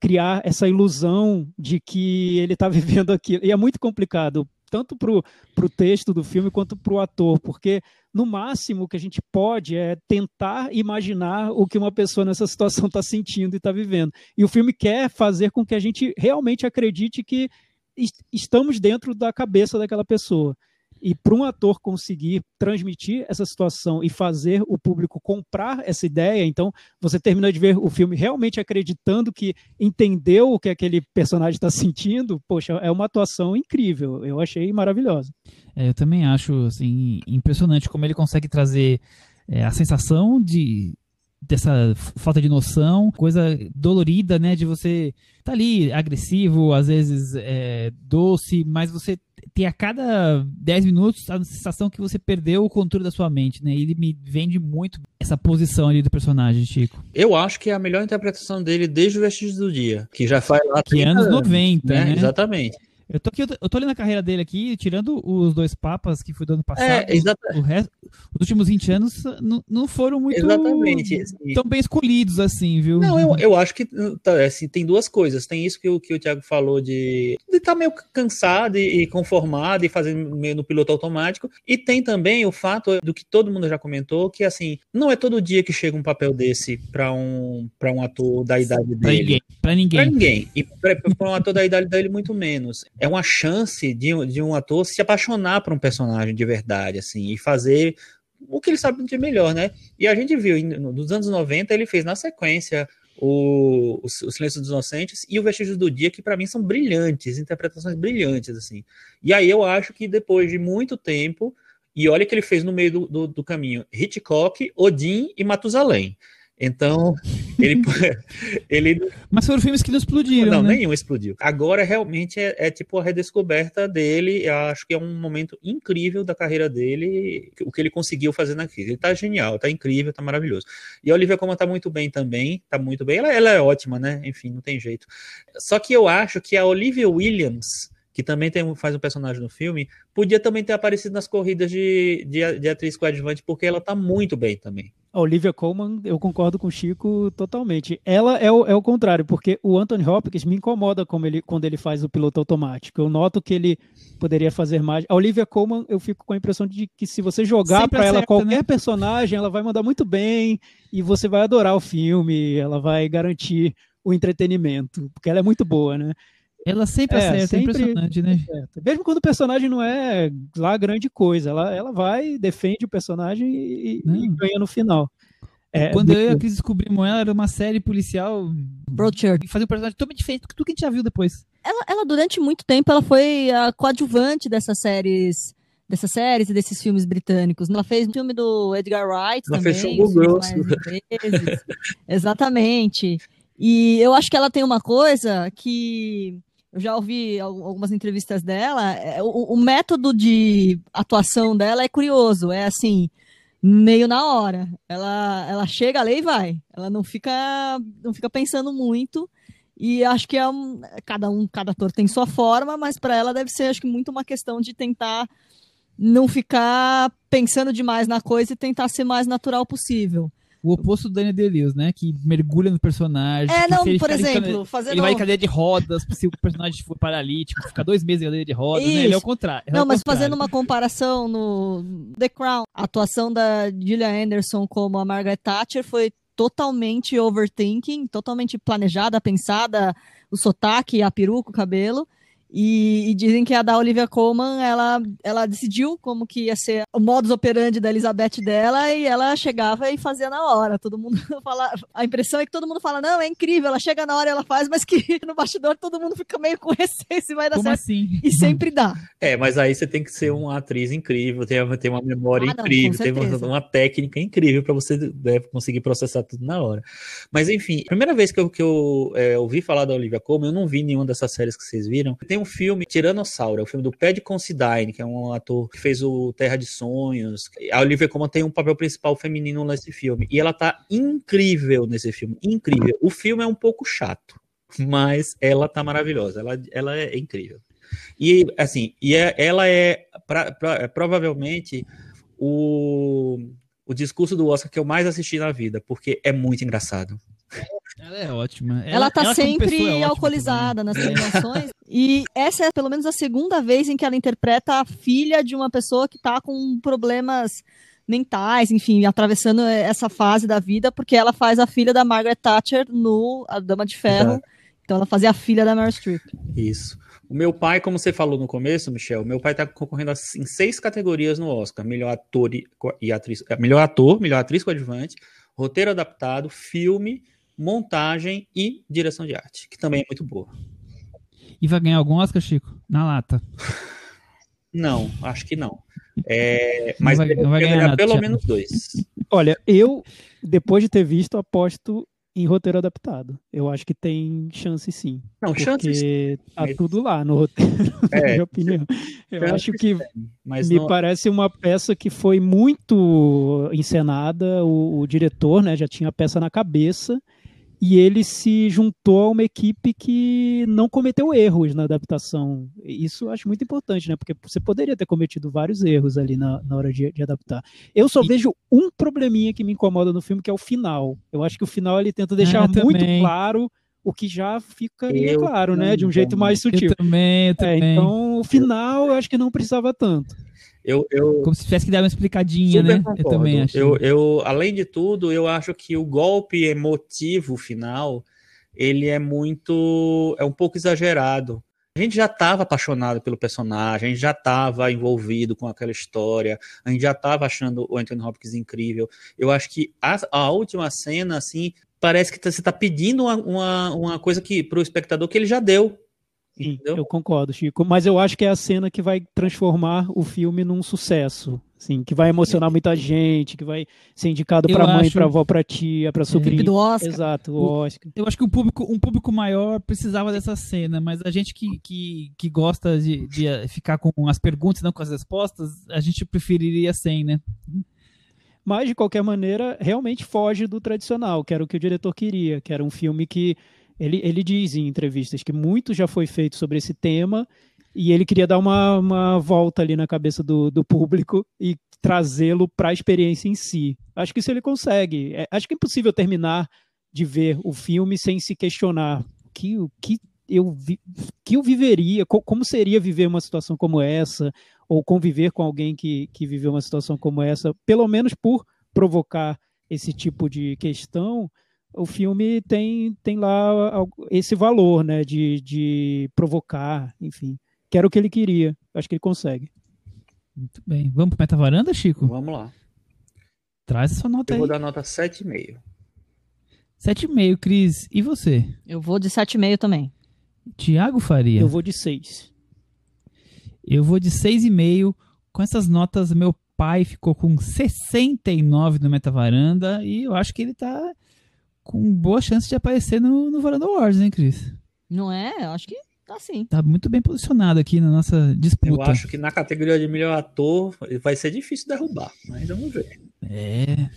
Speaker 4: criar essa ilusão de que ele está vivendo aquilo. E é muito complicado tanto para o texto do filme quanto para o ator, porque no máximo o que a gente pode é tentar imaginar o que uma pessoa nessa situação está sentindo e está vivendo. E o filme quer fazer com que a gente realmente acredite que estamos dentro da cabeça daquela pessoa. E para um ator conseguir transmitir essa situação e fazer o público comprar essa ideia, então você termina de ver o filme realmente acreditando que entendeu o que aquele personagem está sentindo, poxa, é uma atuação incrível. Eu achei maravilhosa.
Speaker 2: É, eu também acho assim, impressionante como ele consegue trazer é, a sensação de dessa falta de noção, coisa dolorida, né, de você tá ali agressivo, às vezes é, doce, mas você tem a cada 10 minutos a sensação que você perdeu o controle da sua mente, né? Ele me vende muito essa posição ali do personagem, Chico.
Speaker 3: Eu acho que é a melhor interpretação dele desde o Vestígios do Dia, que já faz lá
Speaker 2: que anos 90, né? né?
Speaker 3: Exatamente.
Speaker 2: Eu tô, aqui, eu tô olhando a carreira dele aqui, tirando os dois papas que foi do ano passado.
Speaker 3: É, exatamente.
Speaker 2: O resto, os últimos 20 anos não foram muito
Speaker 3: exatamente.
Speaker 2: tão bem escolhidos assim, viu?
Speaker 3: Não, eu, eu acho que tá, assim, tem duas coisas. Tem isso que o, que o Thiago falou de estar tá meio cansado e, conformado e fazendo meio no piloto automático. E tem também o fato do que todo mundo já comentou, que assim, não é todo dia que chega um papel desse para um, pra um ator da idade dele. Pra
Speaker 2: ninguém. Pra ninguém.
Speaker 3: Pra ninguém. E para um ator da idade dele, muito menos é uma chance de, de um ator se apaixonar por um personagem de verdade, assim, e fazer o que ele sabe de melhor, né? E a gente viu, nos anos 90, ele fez na sequência o, o, Silêncio dos Inocentes e o Vestígios do Dia, que para mim são brilhantes, interpretações brilhantes, assim. E aí eu acho que depois de muito tempo, e olha que ele fez no meio do, do, do caminho, Hitchcock, Odin e Matusalém. Então, ele, ele.
Speaker 2: Mas foram filmes que não explodiram.
Speaker 3: Não,
Speaker 2: né?
Speaker 3: nenhum explodiu. Agora, realmente, é, é, tipo a redescoberta dele. Eu acho que é um momento incrível da carreira dele, o que ele conseguiu fazer naquilo. Ele tá genial, tá incrível, tá maravilhoso. E a Olivia Colman tá muito bem também, tá muito bem. Ela, ela é ótima, né? Enfim, não tem jeito. Só que eu acho que a Olivia Williams que também tem, faz um personagem no filme, podia também ter aparecido nas corridas de, de, de atriz coadjuvante, porque ela tá muito bem também.
Speaker 4: A Olivia Colman, eu concordo com o Chico totalmente. Ela é o, é o contrário, porque o Anthony Hopkins me incomoda como ele, quando ele faz o piloto automático. Eu noto que ele poderia fazer mais. A Olivia Colman, eu fico com a impressão de que se você jogar para ela qualquer né? personagem, ela vai mandar muito bem e você vai adorar o filme, ela vai garantir o entretenimento, porque ela é muito boa, né?
Speaker 2: Ela sempre é, acerta, é sempre é impressionante, né? Acerta.
Speaker 4: Mesmo quando o personagem não é lá grande coisa, ela, ela vai, defende o personagem e, e ganha no final.
Speaker 2: É, quando eu e a Cris descobrimos ela, era uma série policial.
Speaker 5: Broadchurch.
Speaker 2: Fazia um personagem totalmente diferente do que tudo que a gente já viu depois.
Speaker 5: Ela, ela, durante muito tempo, ela foi a coadjuvante dessas séries dessas séries e desses filmes britânicos. Ela fez um filme do Edgar Wright ela também. Fez um Grosso. Exatamente. E eu acho que ela tem uma coisa que eu já ouvi algumas entrevistas dela, é, o, o, método de atuação dela é curioso, é assim, meio na hora. Ela, ela chega ali e vai. Ela não fica, não fica pensando muito. E acho que é um, cada um, cada ator tem sua forma, mas para ela deve ser, acho que muito uma questão de tentar não ficar pensando demais na coisa e tentar ser mais natural possível
Speaker 2: o oposto do Daniel Day-Lewis, né? Que mergulha no personagem.
Speaker 5: É, não, por exemplo, fazendo...
Speaker 2: Ele vai em cadeia de rodas, se o personagem for paralítico, fica dois meses em cadeia de rodas, né? Ele é o contrário. É
Speaker 5: não, mas
Speaker 2: contrário.
Speaker 5: fazendo uma comparação no The Crown, a atuação da Gillian Anderson como a Margaret Thatcher foi totalmente overthinking, totalmente planejada, pensada, o sotaque, a peruca, o cabelo. E, e, dizem que a da Olivia Colman, ela, ela decidiu como que ia ser o modus operandi da Elizabeth dela e ela chegava e fazia na hora. Todo mundo fala, a impressão é que todo mundo fala, não, é incrível, ela chega na hora e ela faz, mas que no bastidor todo mundo fica meio com receio se vai dar
Speaker 2: como
Speaker 5: certo.
Speaker 2: Assim?
Speaker 5: E sempre dá.
Speaker 3: É, mas aí você tem que ser uma atriz incrível, ter, ter uma memória ah, incrível, ter uma, uma, técnica incrível para você né, conseguir processar tudo na hora. Mas enfim, primeira vez que eu, que eu é, ouvi falar da Olivia Colman, eu não vi nenhuma dessas séries que vocês viram. Tem um filme Tiranossauro, é o filme do Paddy Considine, que é um ator que fez o Terra de Sonhos. A Olivia Colman tem um papel principal feminino nesse filme e ela tá incrível nesse filme, incrível. O filme é um pouco chato, mas ela tá maravilhosa, ela, ela é incrível. E assim, e é, ela é pra, pra, provavelmente o, o discurso do Oscar que eu mais assisti na vida, porque é muito engraçado.
Speaker 2: Ela é ótima.
Speaker 5: Ela, ela tá ela sempre é alcoolizada nas premiações. E essa é pelo menos a segunda vez em que ela interpreta a filha de uma pessoa que tá com problemas mentais, enfim, atravessando essa fase da vida, porque ela faz a filha da Margaret Thatcher no A Dama de Ferro. Então ela fazia a filha da Meryl Streep.
Speaker 3: Isso. O meu pai, como você falou no começo, Michel, meu pai está concorrendo em seis categorias no Oscar: melhor ator e, e atriz, é, melhor ator, melhor atriz coadjuvante, roteiro adaptado, filme, montagem e direção de arte, que também é muito boa.
Speaker 2: E vai ganhar algum Oscar, Chico? Na lata?
Speaker 3: Não, acho que não. É, mas não vai, não vai ganhar, ganhar pelo menos dois.
Speaker 4: Olha, eu, depois de ter visto, aposto em roteiro adaptado. Eu acho que tem chance sim.
Speaker 3: Não,
Speaker 4: porque
Speaker 3: chance
Speaker 4: tá mas... tudo lá no roteiro, é, na minha opinião. Eu acho que mas me não... parece uma peça que foi muito encenada, o, o diretor né, já tinha a peça na cabeça, e ele se juntou a uma equipe que não cometeu erros na adaptação. Isso eu acho muito importante, né? Porque você poderia ter cometido vários erros ali na, na hora de, de adaptar. Eu só e... vejo um probleminha que me incomoda no filme, que é o final. Eu acho que o final ele tenta deixar ah, muito também. claro o que já ficaria eu claro, né? De um jeito mais sutil.
Speaker 2: Eu também, eu também.
Speaker 4: É, então, o final eu acho que não precisava tanto.
Speaker 3: Eu, eu,
Speaker 2: Como se tivesse que dar uma explicadinha, né?
Speaker 3: Concordo. Eu também acho. Eu, eu, além de tudo, eu acho que o golpe emotivo final, ele é muito, é um pouco exagerado. A gente já estava apaixonado pelo personagem, a gente já estava envolvido com aquela história, a gente já estava achando o Anthony Hopkins incrível. Eu acho que a, a última cena, assim, parece que tá, você está pedindo uma, uma, uma coisa que para o espectador que ele já deu.
Speaker 4: Sim, eu concordo, Chico. Mas eu acho que é a cena que vai transformar o filme num sucesso. Sim, que vai emocionar muita gente, que vai ser indicado para mãe, acho... para avó, para tia, para sobrinho.
Speaker 5: Do Oscar.
Speaker 4: Exato, o Oscar.
Speaker 2: Eu acho que um público, um público maior precisava dessa cena, mas a gente que, que, que gosta de, de ficar com as perguntas e não com as respostas, a gente preferiria sem, né?
Speaker 4: Mas, de qualquer maneira, realmente foge do tradicional, que era o que o diretor queria, que era um filme que ele, ele diz em entrevistas que muito já foi feito sobre esse tema e ele queria dar uma, uma volta ali na cabeça do, do público e trazê-lo para a experiência em si. Acho que isso ele consegue. É, acho que é impossível terminar de ver o filme sem se questionar que o que eu vi, que eu viveria, co, como seria viver uma situação como essa, ou conviver com alguém que, que viveu uma situação como essa, pelo menos por provocar esse tipo de questão, o filme tem, tem lá esse valor, né, de, de provocar, enfim, que era o que ele queria. Acho que ele consegue.
Speaker 2: Muito bem. Vamos para Meta Varanda, Chico?
Speaker 3: Vamos lá.
Speaker 2: Traz essa nota
Speaker 3: Eu
Speaker 2: aí.
Speaker 3: vou dar nota 7,5.
Speaker 2: 7,5, Cris. E você?
Speaker 5: Eu vou de 7,5 também.
Speaker 2: Tiago Faria?
Speaker 4: Eu vou de 6.
Speaker 2: Eu vou de 6,5. Com essas notas, meu pai ficou com 69 no Meta Varanda e eu acho que ele tá com boa chance de aparecer no, no Varanda Wars, hein, Cris?
Speaker 5: Não é? Eu acho que tá sim.
Speaker 2: Tá muito bem posicionado aqui na nossa disputa.
Speaker 3: Eu acho que na categoria de melhor ator vai ser difícil derrubar, mas vamos ver.
Speaker 2: É.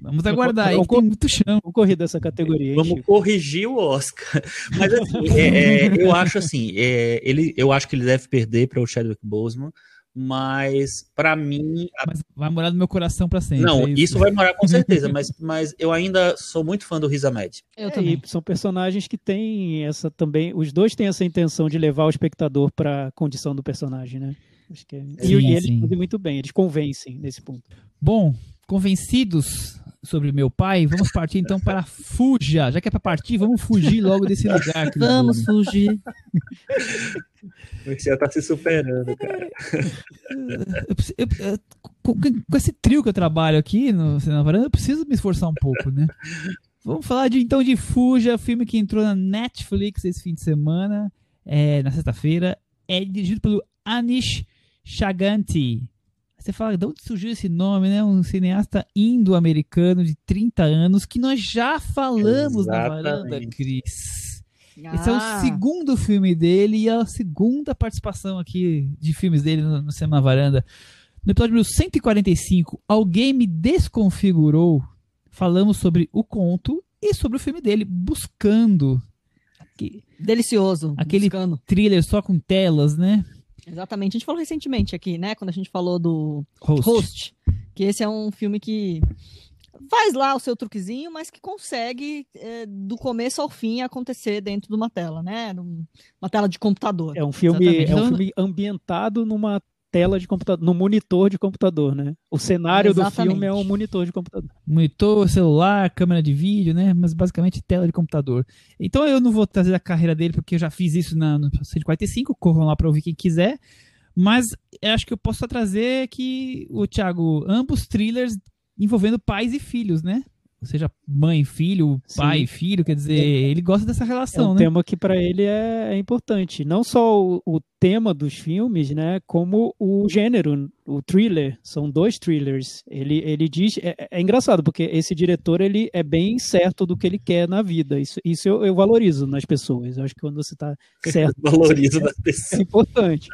Speaker 2: Vamos aguardar aí, tem muito chão.
Speaker 4: Vamos correr dessa categoria.
Speaker 3: Vamos
Speaker 4: Chico.
Speaker 3: corrigir o Oscar. Mas assim, é, é, eu acho assim, é, ele, eu acho que ele deve perder para o Chadwick Boseman mas para mim.
Speaker 2: A... Mas vai morar no meu coração para sempre.
Speaker 3: Não, é isso. isso. vai morar com certeza, mas, mas eu ainda sou muito fã do Riz Ahmed.
Speaker 4: Eu é, também. são personagens que têm essa também. Os dois têm essa intenção de levar o espectador para a condição do personagem, né? Acho que é... sim, e, e eles fazem muito bem, eles convencem nesse ponto.
Speaker 2: Bom, convencidos sobre meu pai, vamos partir então para Fuja. Já que é para partir, vamos fugir logo desse lugar.
Speaker 5: Vamos fugir.
Speaker 3: O Michel tá se superando, cara.
Speaker 2: Eu, eu, com, com, esse trio que eu trabalho aqui no na varanda, eu preciso me esforçar um pouco, né? Vamos falar de, então de Fuja, filme que entrou na Netflix esse fim de semana, é, na sexta-feira. É dirigido pelo Anish Chaganti. Você fala, de onde surgiu esse nome, né? Um cineasta indo-americano de 30 anos que nós já falamos Exatamente. na varanda, Cris. Ah. Esse é o ah. segundo filme dele e a segunda participação aqui de filmes dele no, no Cinema Varanda. No episódio 145, Alguém Me Desconfigurou, falamos sobre o conto e sobre o filme dele, Buscando.
Speaker 5: Delicioso.
Speaker 2: Aquele buscando. thriller só com telas, né?
Speaker 5: Exatamente. A gente falou recentemente aqui, né? Quando a gente falou do Host. Host que esse é um filme que faz lá o seu truquezinho, mas que consegue é, do começo ao fim acontecer dentro de uma tela, né? Uma tela de computador.
Speaker 4: É um filme, é um filme ambientado numa tela de computador, no monitor de computador, né? O cenário Exatamente. do filme é um monitor de computador.
Speaker 2: Monitor, celular, câmera de vídeo, né? Mas basicamente tela de computador. Então eu não vou trazer a carreira dele porque eu já fiz isso na, no 145, corram lá para ouvir quem quiser. Mas acho que eu posso trazer que o Thiago, ambos thrillers envolvendo pais e filhos, né? Ou seja, mãe, filho, pai, Sim. filho, quer dizer, é. ele gosta dessa relação,
Speaker 4: é um
Speaker 2: né?
Speaker 4: tema que para ele é, é, importante. Não só o, o, tema dos filmes, né, como o gênero, o thriller, são dois thrillers. Ele, ele diz, é, é, engraçado, porque esse diretor, ele é bem certo do que ele quer na vida, isso, isso eu, eu valorizo nas pessoas, eu acho que quando você está certo...
Speaker 3: valorizo nas pessoas.
Speaker 4: É importante.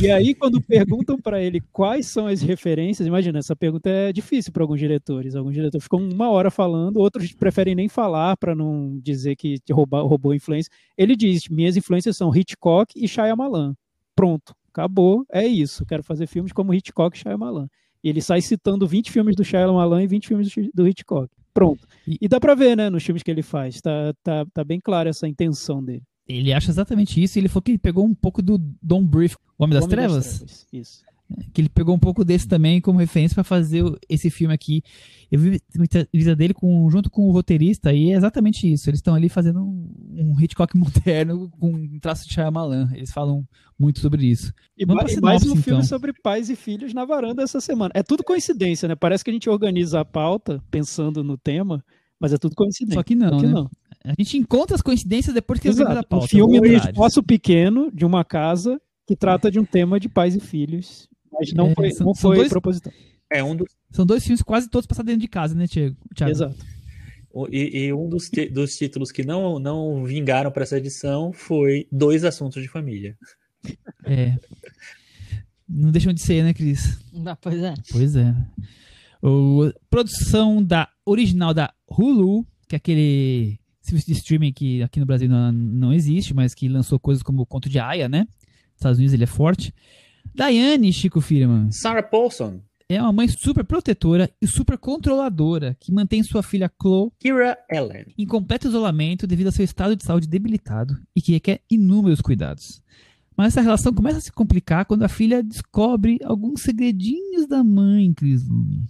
Speaker 4: E aí, quando perguntam para ele quais são as referências, imagina, essa pergunta é difícil para alguns diretores, alguns diretores ficam uma hora falando, outros preferem nem falar para não dizer que roubou, roubou influência. Ele diz, minhas influências são Hitchcock e Shyamalan. Pronto, acabou, é isso. Quero fazer filmes como Hitchcock e Shyamalan. E ele sai citando 20 filmes do Shyamalan e 20 filmes do Hitchcock. Pronto. E dá pra ver, né, nos filmes que ele faz. Tá, tá, tá bem clara essa intenção dele.
Speaker 2: Ele acha exatamente isso. Ele falou que ele pegou um pouco do Don Brief, O Homem Homem Trevas. das Trevas.
Speaker 4: Isso
Speaker 2: que ele pegou um pouco desse também como referência para fazer esse filme aqui. Eu vi muita vida dele com, junto com o roteirista e é exatamente isso. Eles estão ali fazendo um, um Hitchcock moderno com um traço de Shyamalan. Eles falam muito sobre isso.
Speaker 4: E, Vamos mais, mais um então. filme sobre pais e filhos na varanda essa semana. É tudo coincidência, né? Parece que a gente organiza a pauta pensando no tema, mas é tudo coincidência.
Speaker 2: Só que não, Só que né? não. A gente encontra as coincidências depois que
Speaker 4: Exato. a pauta. Um filme no espaço pequeno de uma casa que trata de um tema de pais e filhos mas não é, foi, são, não foi dois, proposital.
Speaker 3: É um dos...
Speaker 2: São dois filmes quase todos passados dentro de casa, né, Thiago?
Speaker 4: Exato.
Speaker 3: E, e, um dos, dos títulos que não, não vingaram para essa edição foi Dois Assuntos de Família.
Speaker 2: É. Não deixam de ser, né, Cris?
Speaker 5: Ah, pois é.
Speaker 2: Pois é. O, produção da original da Hulu, que é aquele serviço de streaming que aqui no Brasil não, não existe, mas que lançou coisas como o Conto de Aya, né? Nos Estados Unidos ele é forte. Daiane, Chico Firman.
Speaker 3: Sarah Paulson.
Speaker 2: É uma mãe super protetora e super controladora que mantém sua filha Chloe
Speaker 3: Kira Ellen
Speaker 2: em completo isolamento devido ao seu estado de saúde debilitado e que requer inúmeros cuidados. Mas essa relação começa a se complicar quando a filha descobre alguns segredinhos da mãe, Cris Lume.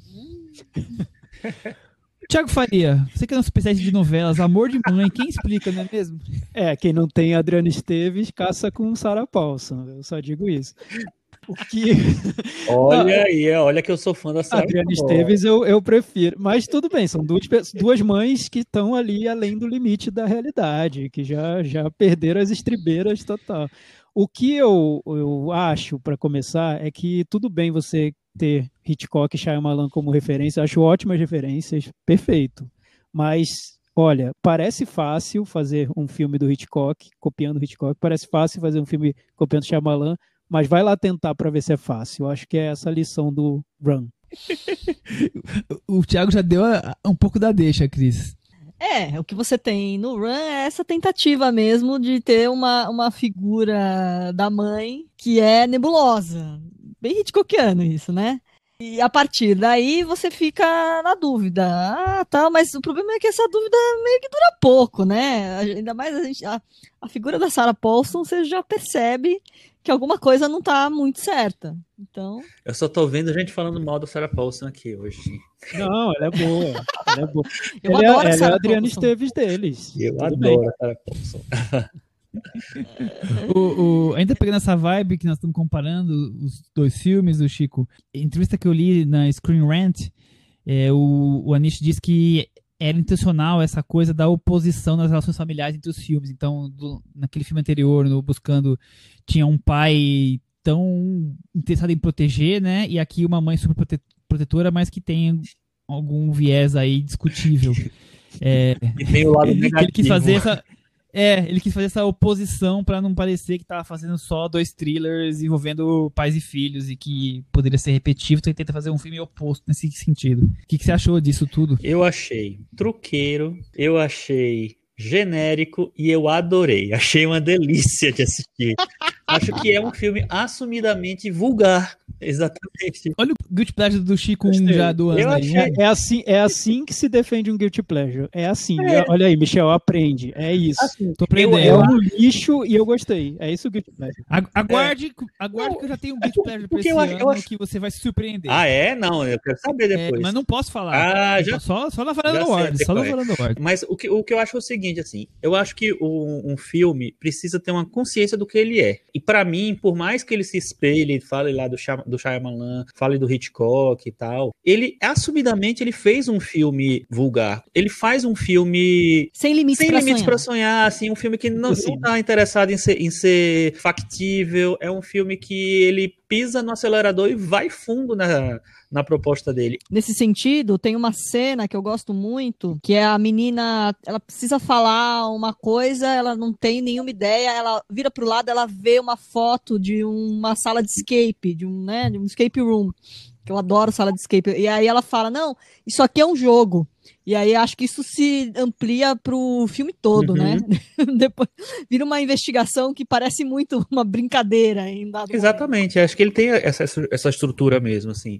Speaker 2: Tiago Faria, você que é um especialista de novelas, Amor de Mãe, quem explica, não é mesmo?
Speaker 4: É, quem não tem Adriana Esteves, caça com Sarah Paulson, eu só digo isso. O que...
Speaker 3: Olha aí, olha que eu sou fã da Sarah
Speaker 4: Adriana Esteves eu, eu prefiro. Mas tudo bem, são duas, duas mães que estão ali além do limite da realidade, que já, já perderam as estribeiras total. O que eu, eu acho, para começar, é que tudo bem você ter Hitchcock e Shyamalan como referência, acho ótimas referências, perfeito. Mas, olha, parece fácil fazer um filme do Hitchcock, copiando Hitchcock, parece fácil fazer um filme copiando Shyamalan, mas vai lá tentar para ver se é fácil. Eu acho que é essa a lição do Run.
Speaker 2: o Thiago já deu um pouco da deixa, Cris.
Speaker 5: É, o que você tem no Run é essa tentativa mesmo de ter uma, uma figura da mãe que é nebulosa. Bem Hitchcockiano isso, né? E a partir daí você fica na dúvida. Ah, tá, mas o problema é que essa dúvida meio que dura pouco, né? Ainda mais a, gente, a, a figura da Sarah Paulson, você já percebe que alguma coisa não tá muito certa. Então.
Speaker 3: Eu só tô vendo gente falando mal da Sarah Paulson aqui hoje.
Speaker 4: Não, ela é boa. Ela é boa. Eu ela adoro é, a ela é a Adriana Esteves deles.
Speaker 3: Eu Tudo adoro bem. a Sarah Paulson.
Speaker 2: o, o, ainda pegando essa vibe que nós estamos comparando os dois filmes, o Chico, entrevista que eu li na Screen Rant, é, o, o Anish diz que era intencional essa coisa da oposição nas relações familiares entre os filmes. Então, do, naquele filme anterior, no Buscando, tinha um pai tão interessado em proteger, né? E aqui uma mãe super prote protetora, mas que tem algum viés aí discutível. É,
Speaker 3: e tem o lado negativo.
Speaker 2: Ele quis fazer essa, é, ele quis fazer essa oposição para não parecer que tava fazendo só dois thrillers envolvendo pais e filhos e que poderia ser repetitivo, então ele tenta fazer um filme oposto nesse sentido. O que, que você achou disso tudo?
Speaker 3: Eu achei truqueiro, eu achei genérico e eu adorei. Achei uma delícia de assistir. acho que é um filme assumidamente vulgar. Exatamente.
Speaker 2: Olha o Guilty Pleasure do Chico 1 já do ano.
Speaker 4: Achei... É, é, assim, é assim que se defende um Guilty Pleasure. É assim. É. Olha aí, Michel, aprende. É isso. Assim,
Speaker 2: Tô aprendendo.
Speaker 4: É um lixo e eu gostei. É isso o Guilty Pleasure.
Speaker 2: Aguarde, é. aguarde que eu já tenho um Guilty Pleasure pra esse eu, ano eu acho... que você vai se surpreender.
Speaker 3: Ah, é? Não, eu quero saber é, depois.
Speaker 2: mas não posso falar.
Speaker 3: Ah, já...
Speaker 2: Só, só na varanda do Word. Só na varanda do Word.
Speaker 3: Mas o que, o que eu acho é o seguinte, assim. Eu acho que um, um filme precisa ter uma consciência do que ele é. E para mim, por mais que ele se espelhe, fale lá do, Shy, do Shyamalan, fale do Hitchcock e tal, ele, assumidamente, ele fez um filme vulgar. Ele faz um filme...
Speaker 5: Sem limites
Speaker 3: Sem
Speaker 5: pra
Speaker 3: limites
Speaker 5: sonhar.
Speaker 3: pra sonhar, assim, um filme que não, não tá interessado em ser, em ser factível, é um filme que ele pisa no acelerador e vai fundo na, na proposta dele.
Speaker 5: Nesse sentido, tem uma cena que eu gosto muito, que é a menina, ela precisa falar uma coisa, ela não tem nenhuma ideia, ela vira pro lado, ela vê uma foto de uma sala de escape, de um, né, de um escape room, que eu adoro sala de escape. E aí ela fala: "Não, isso aqui é um jogo". E aí acho que isso se amplia pro filme todo, né? uhum. né? Depois vira uma investigação que parece muito uma brincadeira dado
Speaker 3: Exatamente, acho que ele tem essa, essa estrutura mesmo, assim.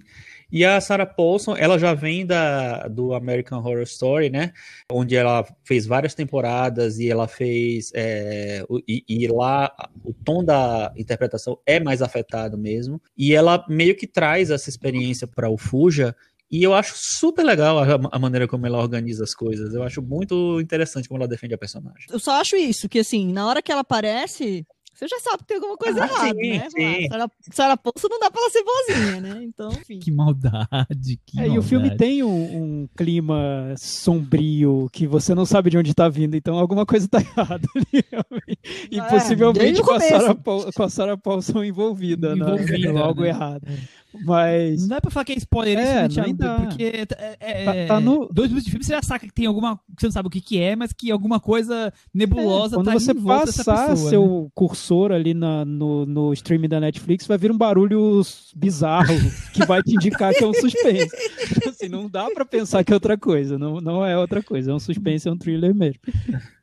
Speaker 3: E a Sarah Paulson, ela já vem da, do American Horror Story, né? Onde ela fez várias temporadas e ela fez. É, e, e, lá o tom da interpretação é mais afetado mesmo. E ela meio que traz essa experiência para o Fuja e eu acho super legal a, a, maneira como ela organiza as coisas. Eu acho muito interessante como ela defende a personagem.
Speaker 5: Eu só acho isso, que assim, na hora que ela aparece, você já sabe que tem alguma coisa ah, errada, sim, né? Sim. Sarah, Sarah Paulson não dá pra ela ser boazinha, né? Então, enfim.
Speaker 2: Que maldade, que
Speaker 4: é,
Speaker 2: maldade.
Speaker 4: E o filme tem um, um, clima sombrio que você não sabe de onde tá vindo, então alguma coisa tá errada ali. E é, possivelmente com a, Sarah com a Sarah Paulson envolvida, envolvida né? algo errado. É. Mas.
Speaker 2: Não dá pra falar que é spoiler
Speaker 4: é,
Speaker 2: isso,
Speaker 4: não dá.
Speaker 2: porque é, é, tá, tá no... dois minutos de filme você já saca que tem alguma. Você não sabe o que, que é, mas que alguma coisa nebulosa
Speaker 4: é, quando
Speaker 2: tá
Speaker 4: você passar
Speaker 2: pessoa,
Speaker 4: seu
Speaker 2: né?
Speaker 4: cursor ali na, no, no streaming da Netflix, vai vir um barulho bizarro que vai te indicar que é um suspense. assim, não dá pra pensar que é outra coisa. Não, não é outra coisa. É um suspense, é um thriller mesmo.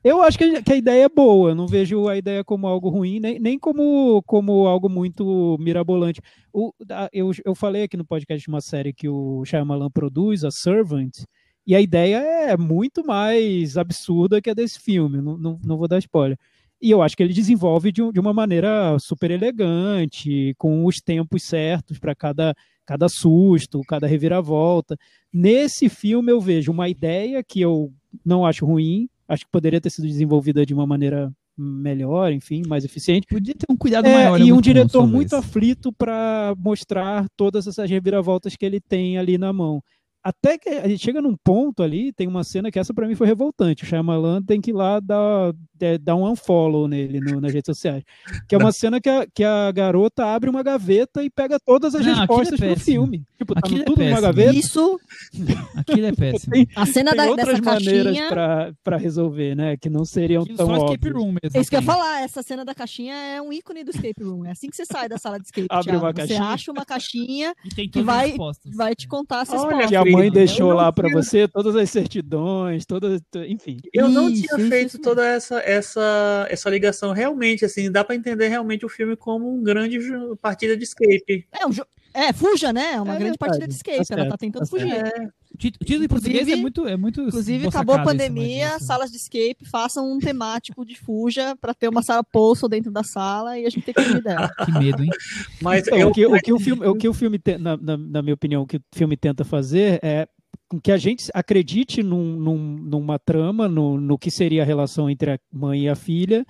Speaker 4: Eu acho que, a ideia é boa. Eu não vejo a ideia como algo ruim, nem, nem como, como algo muito mirabolante. O, eu, eu falei aqui no podcast de uma série que o Shyamalan produz, a Servant, e a ideia é muito mais absurda que a desse filme, não, não, não vou dar spoiler. E eu acho que ele desenvolve de, de uma maneira super elegante, com os tempos certos para cada, cada susto, cada reviravolta. Nesse filme eu vejo uma ideia que eu não acho ruim, acho que poderia ter sido desenvolvida de uma maneira melhor, enfim, mais eficiente.
Speaker 2: Podia ter um cuidado é, maior.
Speaker 4: E um diretor muito aflito para mostrar todas essas reviravoltas que ele tem ali na mão até que a gente chega num ponto ali, tem uma cena que essa para mim foi revoltante. O Shyamalan tem que ir lá dar, dar um unfollow nele no, nas redes sociais. Que é uma cena que a, que a garota abre uma gaveta e pega todas as Não, é respostas é pro filme. Tipo, tá aquilo é tudo numa gaveta.
Speaker 5: Isso.
Speaker 2: aquilo é péssimo.
Speaker 5: Tem, a cena tem da,
Speaker 4: outras
Speaker 5: dessa
Speaker 4: maneiras
Speaker 5: caixinha...
Speaker 4: para resolver, né? Que não seriam aquilo tão só óbvias.
Speaker 2: room mesmo.
Speaker 5: É isso que eu ia falar. Essa cena da caixinha é um ícone do escape room. É assim que você sai da sala de escape.
Speaker 4: Abre
Speaker 5: Thiago.
Speaker 4: uma caixinha.
Speaker 5: Você acha uma caixinha que vai, vai te contar essas
Speaker 4: Olha, que a mãe deixou lá para você todas as certidões, todas, enfim.
Speaker 3: Eu não isso, tinha isso, feito isso toda essa, essa, essa ligação realmente, assim, dá para entender realmente o filme como um grande partida de escape.
Speaker 5: É, um é fuja, né? É uma é grande verdade. partida de escape, tá ela tá tentando tá fugir. É.
Speaker 2: Título em português é muito, é muito.
Speaker 5: Inclusive, acabou a pandemia, salas de escape façam um temático de fuja para ter uma sala poço dentro da sala e a gente tem que rir dela.
Speaker 2: Que medo, hein?
Speaker 4: Mas então, eu... o, que, o, que, o filme, o que o filme, na, na, na minha opinião, o que o filme tenta fazer é com que a gente acredite num, num, numa trama, no, no que seria a relação entre a mãe e a filha,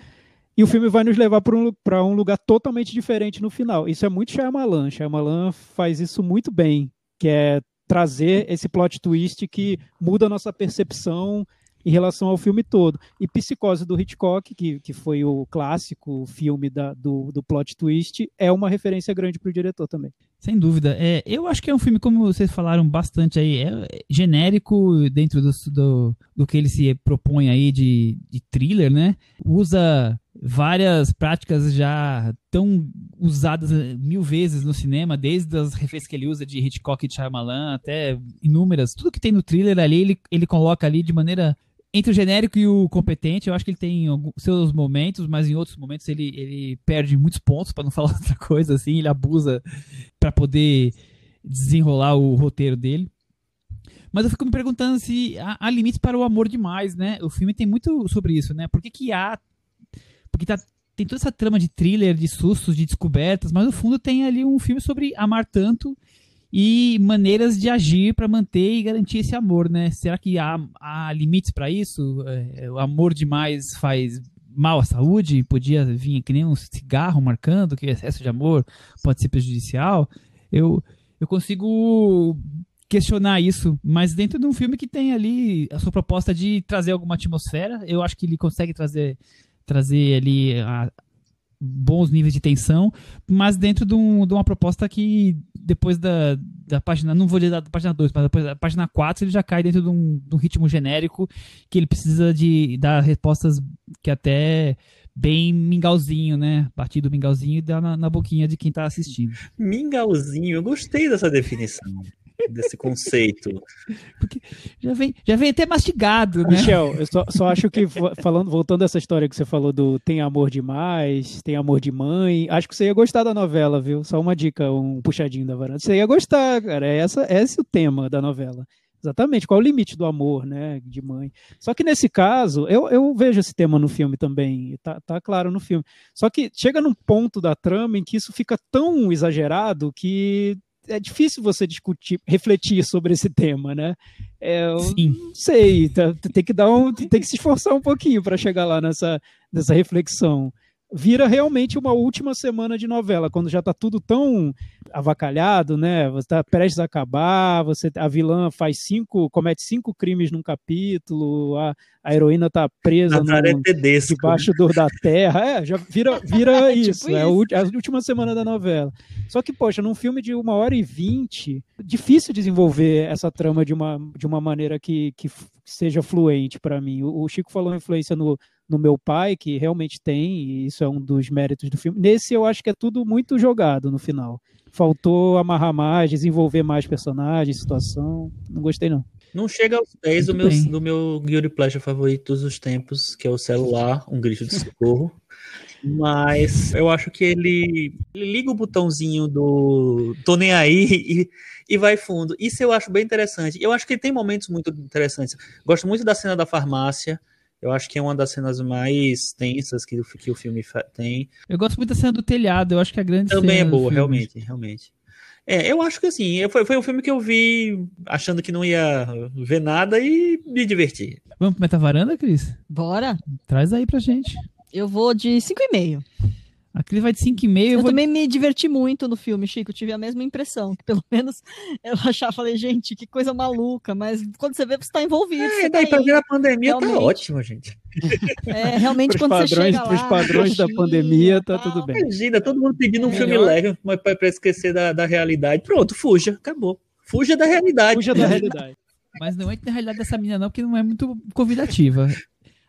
Speaker 4: e o filme vai nos levar para um, um lugar totalmente diferente no final. Isso é muito Shyamalan. Shyamalan faz isso muito bem, que é trazer esse plot twist que muda a nossa percepção em relação ao filme todo. E Psicose do Hitchcock, que, que foi o clássico filme da, do, do plot twist, é uma referência grande para o diretor também.
Speaker 2: Sem dúvida. É, eu acho que é um filme, como vocês falaram bastante aí, é genérico dentro do, do, do que ele se propõe aí de, de thriller, né? Usa várias práticas já tão usadas mil vezes no cinema, desde as referências que ele usa de Hitchcock e Shyamalan até inúmeras. Tudo que tem no thriller ali, ele, ele coloca ali de maneira entre o genérico e o competente, eu acho que ele tem seus momentos, mas em outros momentos ele, ele perde muitos pontos, para não falar outra coisa, assim, ele abusa para poder desenrolar o roteiro dele. Mas eu fico me perguntando se há, há, limites para o amor demais, né? O filme tem muito sobre isso, né? Por que, que há. Porque tá, tem toda essa trama de thriller, de sustos, de descobertas, mas no fundo tem ali um filme sobre amar tanto e maneiras de agir para manter e garantir esse amor, né? Será que há, há limites para isso? É, o amor demais faz mal à saúde? Podia vir que nem um cigarro marcando que excesso de amor pode ser prejudicial? Eu, eu consigo questionar isso, mas dentro de um filme que tem ali a sua proposta de trazer alguma atmosfera, eu acho que ele consegue trazer trazer ali a, bons níveis de tensão, mas dentro de, um, de, uma proposta que depois da, da página, não vou dizer da página 2, mas depois da página 4 ele já cai dentro de um, de um ritmo genérico que ele precisa de dar respostas que até bem mingauzinho, né? Batido mingauzinho e dá na, na boquinha de quem tá assistindo.
Speaker 3: Mingauzinho, eu gostei dessa definição desse conceito.
Speaker 2: Porque já vem, já vem até mastigado, né?
Speaker 4: Michel, eu só, só acho que, falando, voltando a essa história que você falou do tem amor demais, tem amor de mãe, acho que você ia gostar da novela, viu? Só uma dica, um puxadinho da varanda. Você ia gostar, cara. É essa, esse é o tema da novela. Exatamente, qual é o limite do amor, né, de mãe. Só que nesse caso, eu, eu vejo esse tema no filme também, tá, tá claro no filme. Só que chega num ponto da trama em que isso fica tão exagerado que é difícil você discutir, refletir sobre esse tema, né? É, não sei, tá, tem que dar um, tem que se esforçar um pouquinho para chegar lá nessa, nessa reflexão. Vira realmente uma última semana de novela, quando já está tudo tão avacalhado, né? Você está prestes a acabar, você, a vilã faz cinco, comete cinco crimes num capítulo, a, a heroína está presa no, debaixo do, da terra. É, já vira, vira é, isso, tipo é isso. a última semana da novela. Só que, poxa, num filme de uma hora e vinte, difícil desenvolver essa trama de uma, de uma maneira que, que seja fluente para mim. O, o Chico falou influência no, no meu pai, que realmente tem, e isso é um dos méritos do filme. Nesse eu acho que é tudo muito jogado no final. Faltou amarrar mais, desenvolver mais personagens, situação. Não gostei, não.
Speaker 3: Não chega aos pés do meu, do meu Guilty Pleasure favorito todos os tempos, que é o celular, um grito de socorro. Mas eu acho que ele, ele liga o botãozinho do tô nem aí e, e vai fundo. Isso eu acho bem interessante. Eu acho que tem momentos muito interessantes. Gosto muito da cena da farmácia. Eu acho que é uma das cenas mais tensas que, que o filme tem.
Speaker 2: Eu gosto muito da cena do telhado. Eu acho que é a grande
Speaker 3: Também é boa, realmente, realmente. É, eu acho que assim, foi, foi um filme que eu vi achando que não ia ver nada e me diverti.
Speaker 2: Vamos pro Metavaranda, Cris?
Speaker 5: Bora.
Speaker 2: Traz aí pra gente.
Speaker 5: Eu vou de 5,5.
Speaker 2: A Cris vai de 5,5.
Speaker 5: Eu,
Speaker 2: eu
Speaker 5: vou... também me diverti muito no filme, Chico. Tive a mesma impressão. Que pelo menos eu achava, falei, gente, que coisa maluca. Mas quando você vê, você está envolvido. É,
Speaker 3: daí tá pra ver a pandemia tá realmente... tá ótimo, gente.
Speaker 5: É, realmente quando padrões, você chega lá...
Speaker 4: Os padrões da pandemia tá tudo bem.
Speaker 3: Imagina, todo mundo pedindo um é filme leve, mas pra esquecer da, da realidade. Pronto, fuja, acabou. Fuja da realidade.
Speaker 4: Fuja da realidade.
Speaker 2: Mas não entre na realidade dessa menina não, porque não é muito convidativa.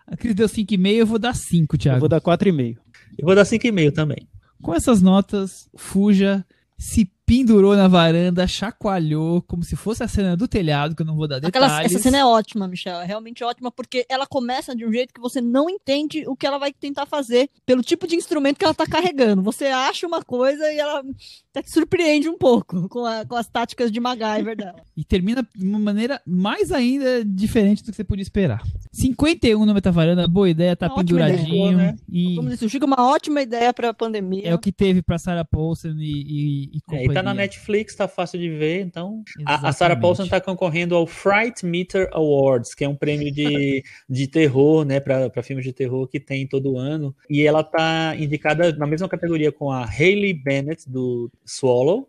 Speaker 2: A Cris deu 5,5, eu vou dar 5, Thiago. Eu
Speaker 4: vou dar 4,5.
Speaker 3: Eu vou dar 5,5 também.
Speaker 2: Com essas notas, Fuja se pendurou na varanda, chacoalhou, como se fosse a cena do telhado, que eu não vou dar detalhes. Aquela,
Speaker 5: essa cena é ótima, Michel, é realmente ótima, porque ela começa de um jeito que você não entende o que ela vai tentar fazer pelo tipo de instrumento que ela tá carregando. Você acha uma coisa e ela até te surpreende um pouco com, a, com as táticas de MacGyver dela.
Speaker 2: e termina de uma maneira mais ainda diferente do que você podia esperar. 51 no Metavaranda, boa ideia, tá uma penduradinho. Ideia, né?
Speaker 5: e... Como disse o Chico, uma ótima ideia pra pandemia.
Speaker 2: É o que teve pra Sarah Paulson e, e, e
Speaker 3: companhia. É, e tá na Netflix, tá fácil de ver, então. A, a, Sarah Paulson tá concorrendo ao Fright Meter Awards, que é um prêmio de, de terror, né, pra, pra filmes de terror que tem todo ano. E ela tá indicada na mesma categoria com a Hayley Bennett, do Swallow,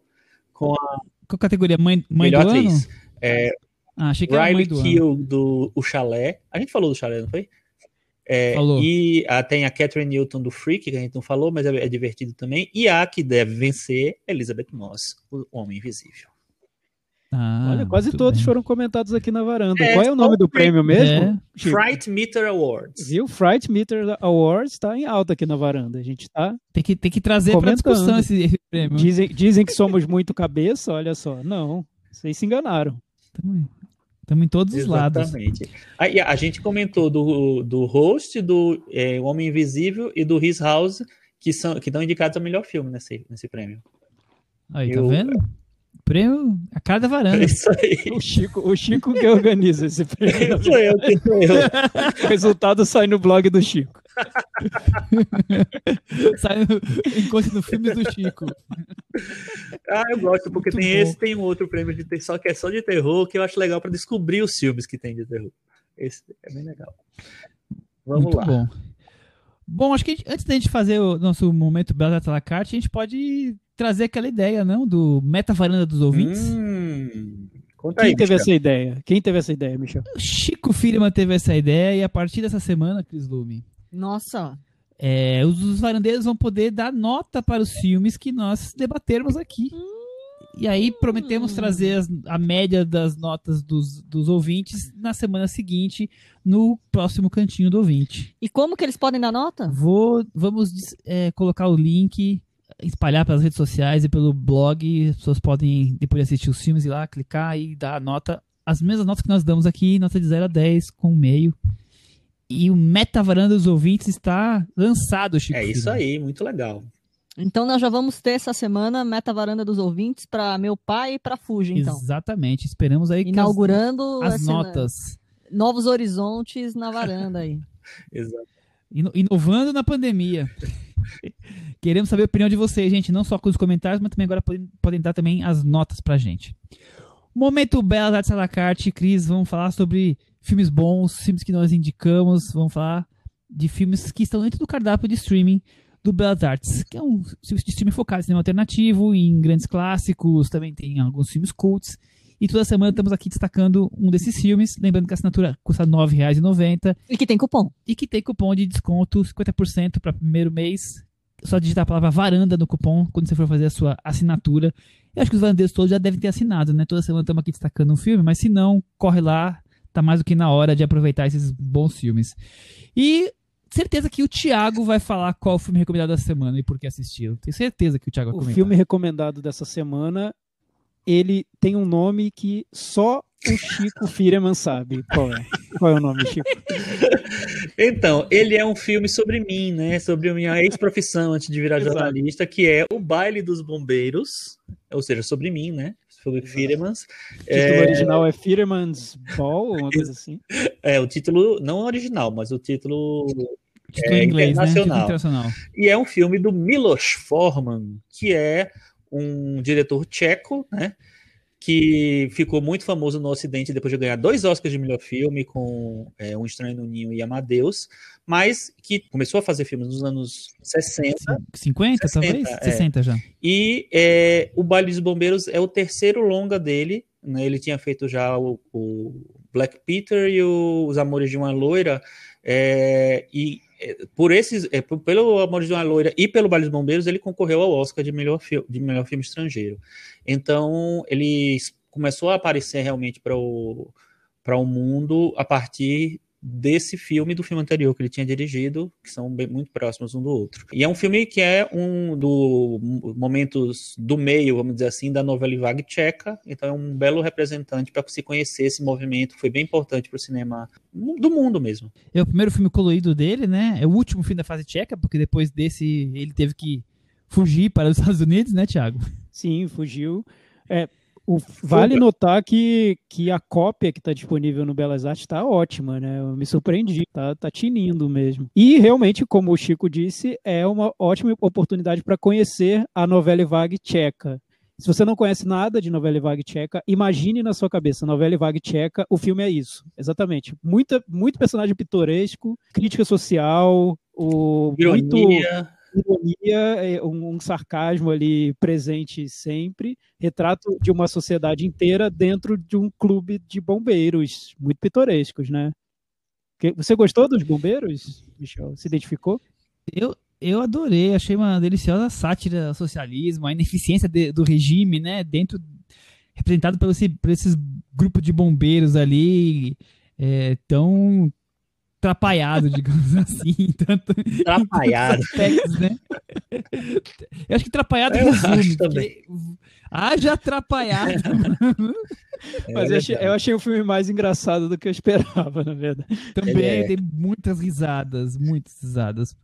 Speaker 3: com a.
Speaker 2: Qual categoria? Mãe, mãe melhor do atriz. Ano?
Speaker 3: É,
Speaker 2: ah, achei que Riley
Speaker 3: do Kill ano. do O Chalé. A gente falou do Chalé, não foi? É, e a, tem a Catherine Newton do Freak, que a gente não falou, mas é, é, divertido também. E a que deve vencer, Elizabeth Moss, o Homem Invisível.
Speaker 4: Ah, Olha, quase todos bem. foram comentados aqui na varanda. É, Qual é o nome do prêmio mesmo?
Speaker 3: É. Fright Meter Awards.
Speaker 4: Viu? Fright Meter Awards está em alta aqui na varanda. A gente tá.
Speaker 2: Tem que, tem que trazer para discussão esse, esse, prêmio.
Speaker 4: Dizem, dizem que somos muito cabeça, olha só. Não, vocês se enganaram.
Speaker 2: Também. Estamos em todos os lados.
Speaker 3: Exatamente. Aí a gente comentou do, do host, do é, Homem Invisível e do His House, que são que estão indicados ao melhor filme nesse, nesse prêmio.
Speaker 2: Aí, tá vendo? Prêmio a cada varanda. É
Speaker 3: isso aí.
Speaker 4: O Chico, o Chico que organiza esse prêmio.
Speaker 3: sou eu, sou eu.
Speaker 4: O resultado sai no blog do Chico.
Speaker 2: sai no, encontre no filme do Chico.
Speaker 3: Ah, eu gosto, porque Muito tem bom. esse tem um outro prêmio de só que é só de terror, que eu acho legal para descobrir os filmes que tem de terror. Esse é bem legal. Vamos
Speaker 2: Muito
Speaker 3: lá.
Speaker 2: Bom. Bom, acho que antes da gente fazer o nosso momento Bela da Carte, a gente pode trazer aquela ideia, não? Do meta varanda dos ouvintes.
Speaker 3: Hum,
Speaker 4: Quem aí, teve Michel. essa ideia? Quem teve essa ideia, Michel?
Speaker 2: O Chico Firma teve essa ideia e a partir dessa semana, Cris Lume.
Speaker 5: Nossa.
Speaker 2: É, os varandeiros vão poder dar nota para os filmes que nós debatermos aqui. Hum. E aí prometemos trazer as, a média das notas dos, dos ouvintes na semana seguinte, no próximo cantinho do ouvinte.
Speaker 5: E como que eles podem dar nota?
Speaker 2: Vou, vamos é, colocar o link, espalhar pelas redes sociais e pelo blog. As pessoas podem, depois de assistir os filmes, ir lá, clicar e dar a nota. As mesmas notas que nós damos aqui, nota de 0 a 10, com meio. E o Meta Varanda dos Ouvintes está lançado, Chico.
Speaker 3: É isso aí, muito legal.
Speaker 5: Então nós já vamos ter essa semana Meta Varanda dos Ouvintes para meu pai e para Fuji, então.
Speaker 2: Exatamente. Esperamos aí
Speaker 5: inaugurando
Speaker 2: as, as notas.
Speaker 5: Novos horizontes na varanda aí.
Speaker 3: Exato.
Speaker 2: Inovando na pandemia. Queremos saber a opinião de vocês, gente, não só com os comentários, mas também agora podem, podem dar também as notas pra gente. Momento Belas Artes à la carte, Cris, vamos falar sobre filmes bons, filmes que nós indicamos, vamos falar de filmes que estão dentro do cardápio de streaming do Belas Artes, que é um serviço de streaming focado em cinema alternativo, em grandes clássicos, também tem alguns filmes cults. E toda semana estamos aqui destacando um desses filmes. Lembrando que a assinatura custa R$ 9,90.
Speaker 5: E que tem cupom.
Speaker 2: E que tem cupom de desconto 50% para primeiro mês. Só digitar a palavra varanda no cupom quando você for fazer a sua assinatura. Eu acho que os varandeiros todos já devem ter assinado, né? Toda semana estamos aqui destacando um filme, mas se não, corre lá. Tá mais do que na hora de aproveitar esses bons filmes. E certeza que o Thiago vai falar qual o filme recomendado da semana e por que assistiu. Tenho certeza que o Thiago vai comentar.
Speaker 4: O filme recomendado dessa semana, ele tem um nome que só o Chico Fireman sabe qual é. Qual é o nome, Chico?
Speaker 3: Então, ele é um filme sobre mim, né? Sobre a minha ex-profissão antes de virar Exato. jornalista, que é O Baile dos Bombeiros, ou seja, sobre mim, né? Sobre Firemans.
Speaker 4: O título é... original é Firemans Ball, ou uma coisa assim?
Speaker 3: É, o título não original, mas o título
Speaker 2: Título é, em inglês, né? internacional. Né? internacional.
Speaker 3: E é um filme do Milos Forman, que é um diretor tcheco, né? Que ficou muito famoso no Ocidente depois de ganhar dois Oscars de melhor filme com é, Um Estranho no Ninho e Amadeus, mas que começou a fazer filmes nos anos 60.
Speaker 2: 50, 60, talvez? É. 60 já.
Speaker 3: E é, O Baile dos Bombeiros é o terceiro longa dele. Né? Ele tinha feito já o, o Black Peter e o Os Amores de uma Loira. É, e por esses, é, pelo Amor de uma Loira e pelo Baile dos Bombeiros, ele concorreu ao Oscar de melhor, de melhor filme estrangeiro. Então, ele começou a aparecer realmente para o, para o mundo a partir desse filme do filme anterior que ele tinha dirigido, que são bem, muito próximos um do outro. E é um filme que é um dos momentos do meio, vamos dizer assim, da novela vague tcheca, então é um belo representante para se conhecer esse movimento, foi bem importante para o cinema do mundo mesmo.
Speaker 2: É o primeiro filme colorido dele, né? É o último filme da fase tcheca, porque depois desse ele teve que fugir para os Estados Unidos, né, Thiago?
Speaker 4: Sim, fugiu. É, o, vale notar que, que a cópia que está disponível no Belas Artes está ótima, né? Eu me surpreendi, tá, tá tinindo mesmo. E realmente, como o Chico disse, é uma ótima oportunidade para conhecer a novela vague tcheca. Se você não conhece nada de novela vague tcheca, imagine na sua cabeça, novela vague tcheca, o filme é isso. Exatamente. Muita, muito personagem pitoresco, crítica social, o, muito ironia, é, um, um, sarcasmo ali presente sempre, retrato de uma sociedade inteira dentro de um clube de bombeiros, muito pitorescos, né? Você gostou dos bombeiros, Michel? Se identificou?
Speaker 2: Eu, eu adorei, achei uma deliciosa sátira ao socialismo, a ineficiência de, do regime, né? Dentro, representado por, esse, por esses grupos de bombeiros ali, é, tão atrapalhado, digamos assim. Tanto,
Speaker 3: atrapalhado.
Speaker 2: Aspectos, né? Eu acho que atrapalhado eu resume. Também. Haja atrapalhado.
Speaker 4: É, Mas eu achei, eu achei, o filme mais engraçado do que eu esperava, na verdade.
Speaker 2: Também é. tem muitas risadas, muitas risadas.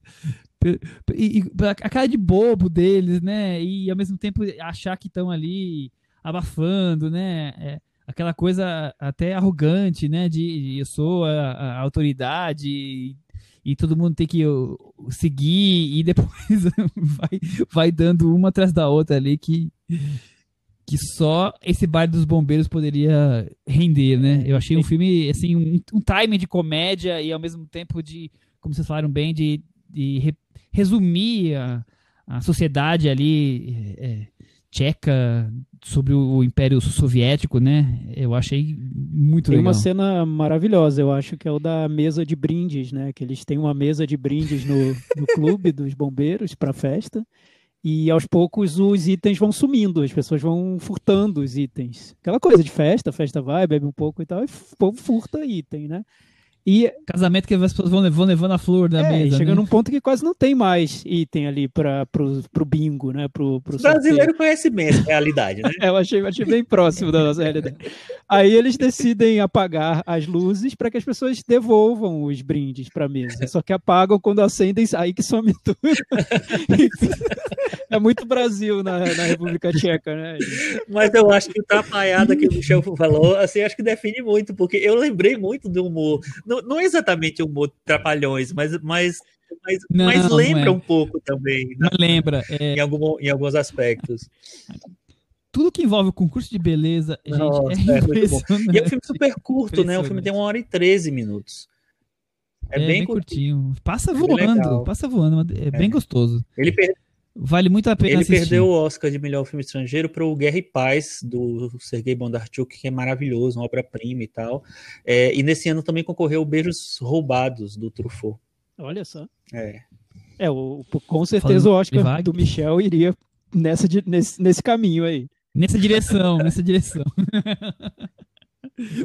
Speaker 2: E, e, a cara de bobo deles, né? E ao mesmo tempo achar que estão ali abafando, né? É, aquela coisa até arrogante, né? De, eu sou a, a autoridade e, e, todo mundo tem que seguir e depois vai, vai dando uma atrás da outra ali que que só esse bar dos bombeiros poderia render, né? Eu achei um filme assim um, um timing de comédia e ao mesmo tempo de, como vocês falaram bem, de, de re, resumir a, a sociedade ali é, tcheca sobre o Império Soviético, né? Eu achei muito
Speaker 4: Tem
Speaker 2: legal.
Speaker 4: Tem uma cena maravilhosa, eu acho que é o da mesa de brindes, né? Que eles têm uma mesa de brindes no, no clube dos bombeiros para festa. E aos poucos os itens vão sumindo, as pessoas vão furtando os itens. Aquela coisa de festa, festa vai, bebe um pouco e tal, e o povo furta item, né?
Speaker 2: E, Casamento que as pessoas vão levando, levando a flor da é, mesa.
Speaker 4: Chega né? num ponto que quase não tem mais item ali para pro, pro bingo, né? Pro, pro
Speaker 3: o brasileiro conhece bem essa realidade, né?
Speaker 4: é, eu achei, eu achei bem próximo da nossa realidade. Aí eles decidem apagar as luzes para que as pessoas devolvam os brindes para a mesa. Só que apagam quando acendem, aí que some tudo. é muito Brasil na, na República Tcheca, né?
Speaker 3: Mas eu acho que o trapalhada que o Michel falou, assim, acho que define muito, porque eu lembrei muito do humor não, não é exatamente humor trapalhões, mas, mas, mas, não, mas lembra é. um pouco também.
Speaker 2: Né? lembra.
Speaker 3: É... Em, algum, em alguns aspectos.
Speaker 2: Tudo que envolve o concurso de beleza, gente, Nossa, é, é muito bom.
Speaker 3: E é um filme super curto, né? O filme tem uma hora e 13 minutos.
Speaker 2: É, é bem, bem curtinho. Passa é voando, passa voando, é, bem gostoso.
Speaker 3: Ele, per...
Speaker 2: Vale muito a pena
Speaker 3: Ele
Speaker 2: assistir.
Speaker 3: perdeu o Oscar de melhor filme estrangeiro para o Guerra e Paz, do Sergei Bondarchuk, que é maravilhoso, uma obra-prima e tal. É, e nesse ano também concorreu o Beijos Roubados, do Truffaut.
Speaker 4: Olha só.
Speaker 3: É.
Speaker 4: É, o, com certeza Falando o Oscar do Michel iria nessa, nesse, nesse caminho aí.
Speaker 2: Nessa direção, nessa direção.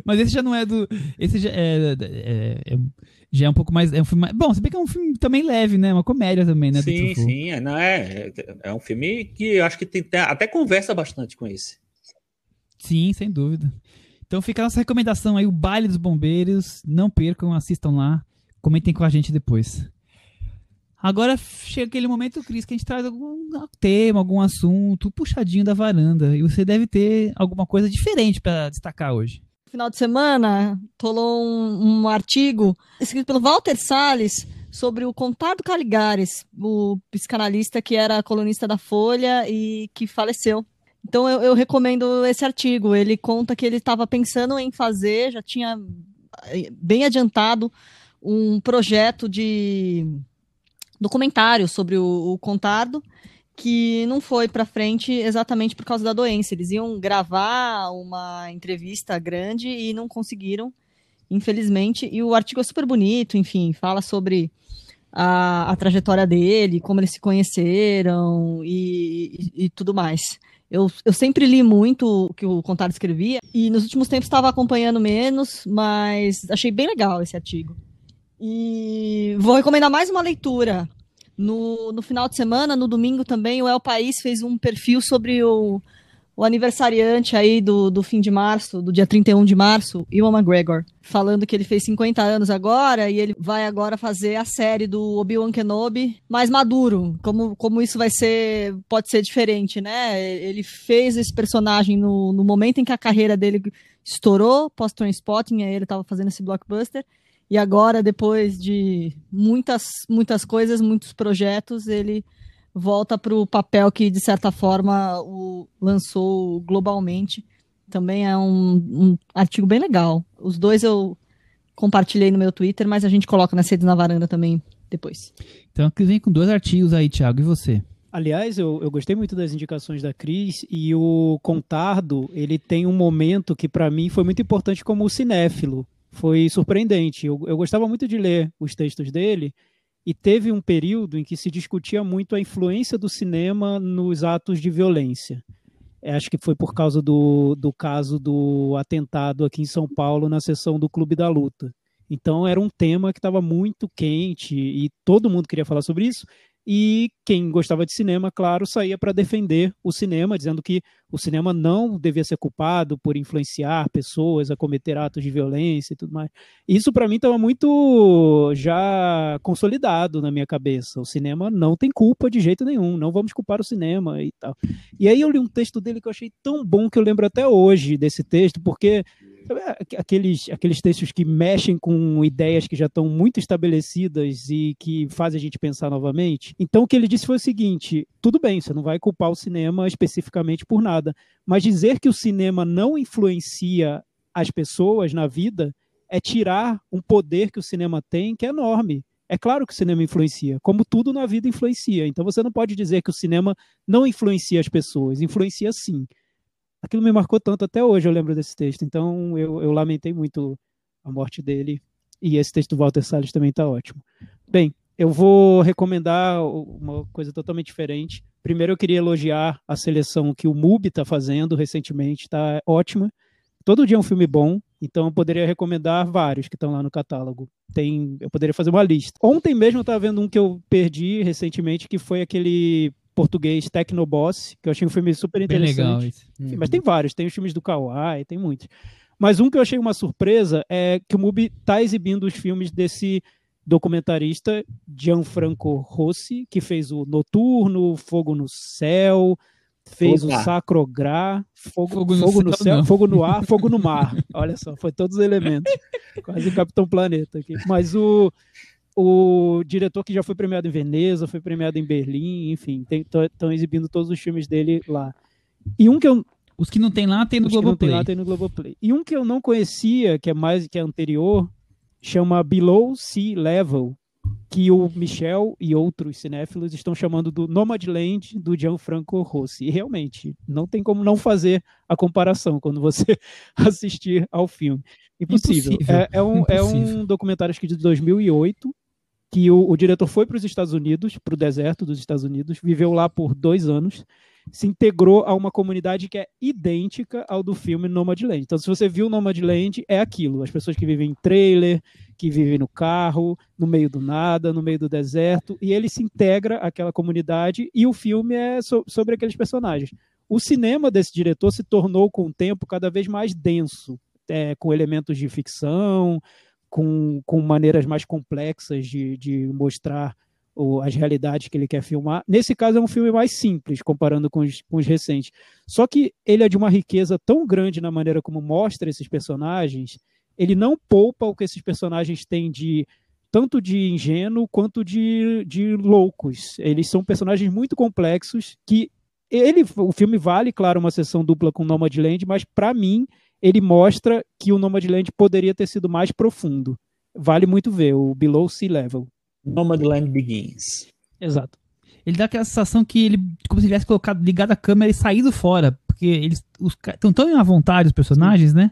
Speaker 2: Mas esse já não é do. Esse já é, é, é, já é um pouco mais. É um filme bom, se bem que é um filme também leve, né? Uma comédia também, né?
Speaker 3: Sim, sim. É, não, é, é um filme que eu acho que tem, até conversa bastante com esse.
Speaker 2: Sim, sem dúvida. Então fica a nossa recomendação aí, o Baile dos Bombeiros. Não percam, assistam lá. Comentem com a gente depois. Agora chega aquele momento, Cris, que a gente traz algum tema, algum assunto puxadinho da varanda. E você deve ter alguma coisa diferente para destacar hoje
Speaker 5: final de semana, rolou um, um artigo escrito pelo Walter Salles sobre o Contardo Caligares, o psicanalista que era colunista da Folha e que faleceu. Então eu, eu recomendo esse artigo. Ele conta que ele estava pensando em fazer, já tinha eh, bem adiantado um projeto de documentário sobre o, o Contardo que não foi para frente exatamente por causa da doença. Eles iam gravar uma entrevista grande e não conseguiram, infelizmente. E o artigo é super bonito, enfim, fala sobre a, a trajetória dele, como eles se conheceram e, e, e tudo mais. Eu, eu, sempre li muito o que o Contado escrevia e nos últimos tempos estava acompanhando menos, mas achei bem legal esse artigo. E vou recomendar mais uma leitura no, no final de semana, no domingo também, o El País fez um perfil sobre o, o aniversariante aí do, do fim de março, do dia 31 de março, Iwan McGregor, falando que ele fez 50 anos agora e ele vai agora fazer a série do Obi-Wan Kenobi mais maduro, como, como isso vai ser, pode ser diferente, né? Ele fez esse personagem no, no momento em que a carreira dele estourou, pós-Trainspotting, aí ele estava fazendo esse blockbuster, e agora, depois de muitas, muitas coisas, muitos projetos, ele volta para o papel que, de certa forma, o lançou globalmente. Também é um, um, artigo bem legal. Os dois eu compartilhei no meu Twitter, mas a gente coloca nas redes na varanda também depois.
Speaker 2: Então, que vem com dois artigos aí, Thiago. E você?
Speaker 4: Aliás, eu, eu gostei muito das indicações da Cris e o Contardo, ele tem um momento que para mim foi muito importante como cinéfilo, foi surpreendente. Eu, eu gostava muito de ler os textos dele e teve um período em que se discutia muito a influência do cinema nos atos de violência. É, acho que foi por causa do, do caso do atentado aqui em São Paulo na sessão do Clube da Luta. Então era um tema que estava muito quente e todo mundo queria falar sobre isso. E quem gostava de cinema, claro, saía para defender o cinema, dizendo que o cinema não devia ser culpado por influenciar pessoas a cometer atos de violência e tudo mais. Isso para mim estava muito já consolidado na minha cabeça. O cinema não tem culpa de jeito nenhum, não vamos culpar o cinema e tal. E aí eu li um texto dele que eu achei tão bom que eu lembro até hoje desse texto, porque aqueles, aqueles textos que mexem com ideias que já estão muito estabelecidas e que fazem a gente pensar novamente. Então, o que ele disse foi o seguinte: tudo bem, você não vai culpar o cinema especificamente por nada, mas dizer que o cinema não influencia as pessoas na vida é tirar um poder que o cinema tem que é enorme. É claro que o cinema influencia, como tudo na vida influencia. Então você não pode dizer que o cinema não influencia as pessoas, influencia sim aquilo me marcou tanto até hoje, eu lembro desse texto. Então eu, eu lamentei muito a morte dele. E esse texto do Walter Salles também está ótimo. Bem, eu vou recomendar uma coisa totalmente diferente. Primeiro eu queria elogiar a seleção que o MUBI está fazendo recentemente, está ótima. Todo dia é um filme bom, então eu poderia recomendar vários que estão lá no catálogo. Tem, eu poderia fazer uma lista. Ontem mesmo eu estava vendo um que eu perdi recentemente, que foi aquele português Tecnoboss, que eu achei um filme super interessante. Bem legal esse. Uhum. Mas tem vários, tem os filmes do Kawai, tem muitos. Mas um que eu achei uma surpresa é que o MUBI está exibindo os filmes desse documentarista Gianfranco Rossi, que fez o Noturno, Fogo no Céu, fez Opa. o Sacrográ, Fogo, fogo, no, fogo no céu, céu Fogo no ar, Fogo no mar. Olha só, foi todos os elementos. Quase Capitão Planeta aqui. Mas o o diretor que já foi premiado em Veneza, foi premiado em Berlim, enfim, estão exibindo todos os filmes dele lá. E um que eu
Speaker 2: os que não tem lá tem no Globoplay.
Speaker 4: Tem lá tem no Globoplay. E um que eu não conhecia, que é mais que é anterior, chama Below Sea Level, que o Michel e outros cinéfilos estão chamando do Nomadland do Gianfranco Rossi. E realmente, não tem como não fazer a comparação quando você assistir ao filme. Impossível. Impossível. É, é, um, Impossível. é um documentário escrito de 2008, que o, o diretor foi para os Estados Unidos, para o deserto dos Estados Unidos, viveu lá por dois anos, se integrou a uma comunidade que é idêntica ao do filme Nomadland. Então, se você viu Nomadland, é aquilo: as pessoas que vivem em trailer, que vivem no carro, no meio do nada, no meio do deserto, e ele se integra àquela comunidade e o filme é so sobre aqueles personagens. O cinema desse diretor se tornou, com o tempo, cada vez mais denso, é, com elementos de ficção, com, com maneiras mais complexas de, de mostrar o, as realidades que ele quer filmar. Nesse caso, é um filme mais simples, comparando com os, com os recentes. Só que ele é de uma riqueza tão grande na maneira como mostra esses personagens, ele não poupa o que esses personagens têm de tanto de ingênuo quanto de, de loucos. Eles são personagens muito complexos que ele, o filme vale, claro, uma sessão dupla com Nomadland, mas para mim ele mostra que o Nomadland poderia ter sido mais profundo. Vale muito ver, o Below Sea Level.
Speaker 3: Nomadland Begins.
Speaker 4: Exato.
Speaker 2: Ele dá aquela sensação que ele, como se tivesse colocado, ligado a câmera e saído fora, porque eles estão tão à vontade, os personagens, Sim. né?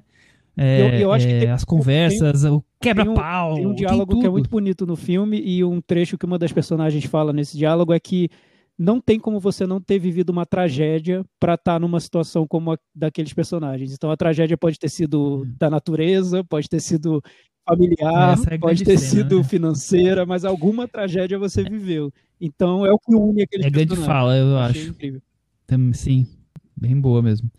Speaker 2: É, eu, eu acho é, que tem, as conversas, tem, o quebra-pau.
Speaker 4: Tem, um, tem um diálogo tem que é muito bonito no filme e um trecho que uma das personagens fala nesse diálogo é que não tem como você não ter vivido uma tragédia para estar tá numa situação como a daqueles personagens. Então a tragédia pode ter sido hum. da natureza, pode ter sido familiar, é pode ter cena, sido né? financeira, mas alguma tragédia você é. viveu. Então é o que une aqueles
Speaker 2: é personagens. É grande fala, eu acho. Incrível. Sim, bem boa mesmo.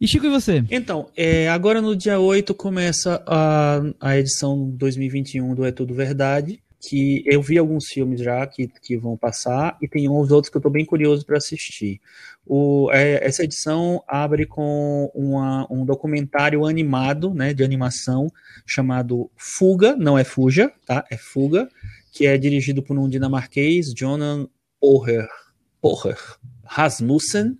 Speaker 2: E Chico, e você?
Speaker 3: Então, é, agora no dia 8 começa a, a edição 2021 do É Tudo Verdade que eu vi alguns filmes já que, que vão passar e tem uns outros que eu estou bem curioso para assistir. O, é, essa edição abre com uma, um documentário animado, né, de animação, chamado Fuga, não é Fuja, tá? É Fuga, que é dirigido por um dinamarquês, Jonan Porrer, Porrer Rasmussen,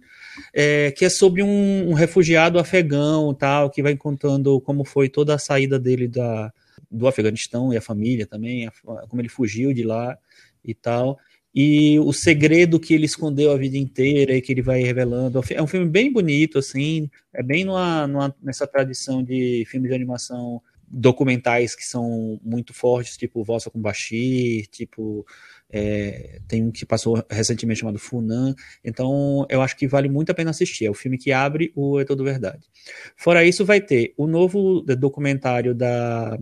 Speaker 3: é, que é sobre um, um refugiado afegão, tal, que vai contando como foi toda a saída dele da do Afeganistão e a família também, como ele fugiu de lá e tal. E o segredo que ele escondeu a vida inteira e que ele vai revelando. É um filme bem bonito, assim, é bem numa, numa, nessa tradição de filmes de animação documentais que são muito fortes, tipo Vossa com Bashir, tipo é, tem um que passou recentemente chamado Funan. Então, eu acho que vale muito a pena assistir. É o filme que abre o É Todo Verdade. Fora isso, vai ter o novo documentário da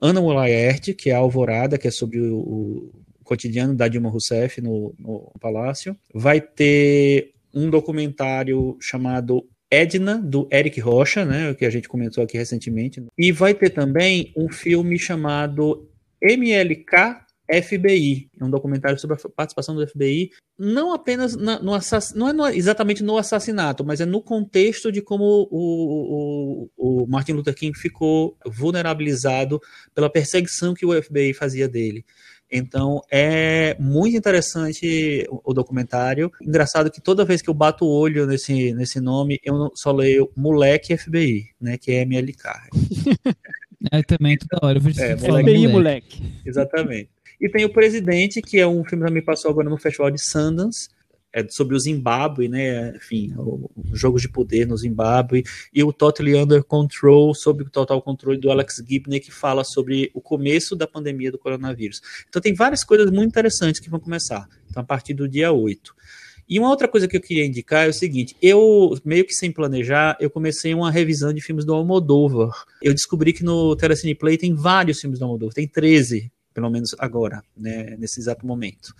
Speaker 3: Ana Laerte, que é a Alvorada, que é sobre o, o cotidiano da Dilma Rousseff no, no Palácio. Vai ter um documentário chamado Edna, do Eric Rocha, né, que a gente comentou aqui recentemente. E vai ter também um filme chamado MLK FBI, é um documentário sobre a participação do FBI, não apenas na, no não é no, exatamente no assassinato, mas é no contexto de como o, o, o, Martin Luther King ficou vulnerabilizado pela perseguição que o FBI fazia dele. Então é muito interessante o, o documentário. Engraçado que toda vez que eu bato o olho nesse, nesse nome, eu só leio Moleque FBI, né? Que é MLK.
Speaker 2: É também toda hora. Eu
Speaker 4: é, moleque. moleque.
Speaker 3: Exatamente. E tem o Presidente, que é um filme que também passou agora no Festival de Sundance, é sobre o Zimbábue, né? Enfim, o, o jogo de poder no Zimbábue, e o Totally Under Control, sobre o total controle do Alex Gibney, que fala sobre o começo da pandemia do coronavírus. Então tem várias coisas muito interessantes que vão começar. Então, a partir do dia 8. E uma outra coisa que eu queria indicar é o seguinte: eu, meio que sem planejar, eu comecei uma revisão de filmes do Almodóvar. Eu descobri que no Telecine Play tem vários filmes do Almodóvar, tem 13 pelo menos agora, né, nesse exato momento.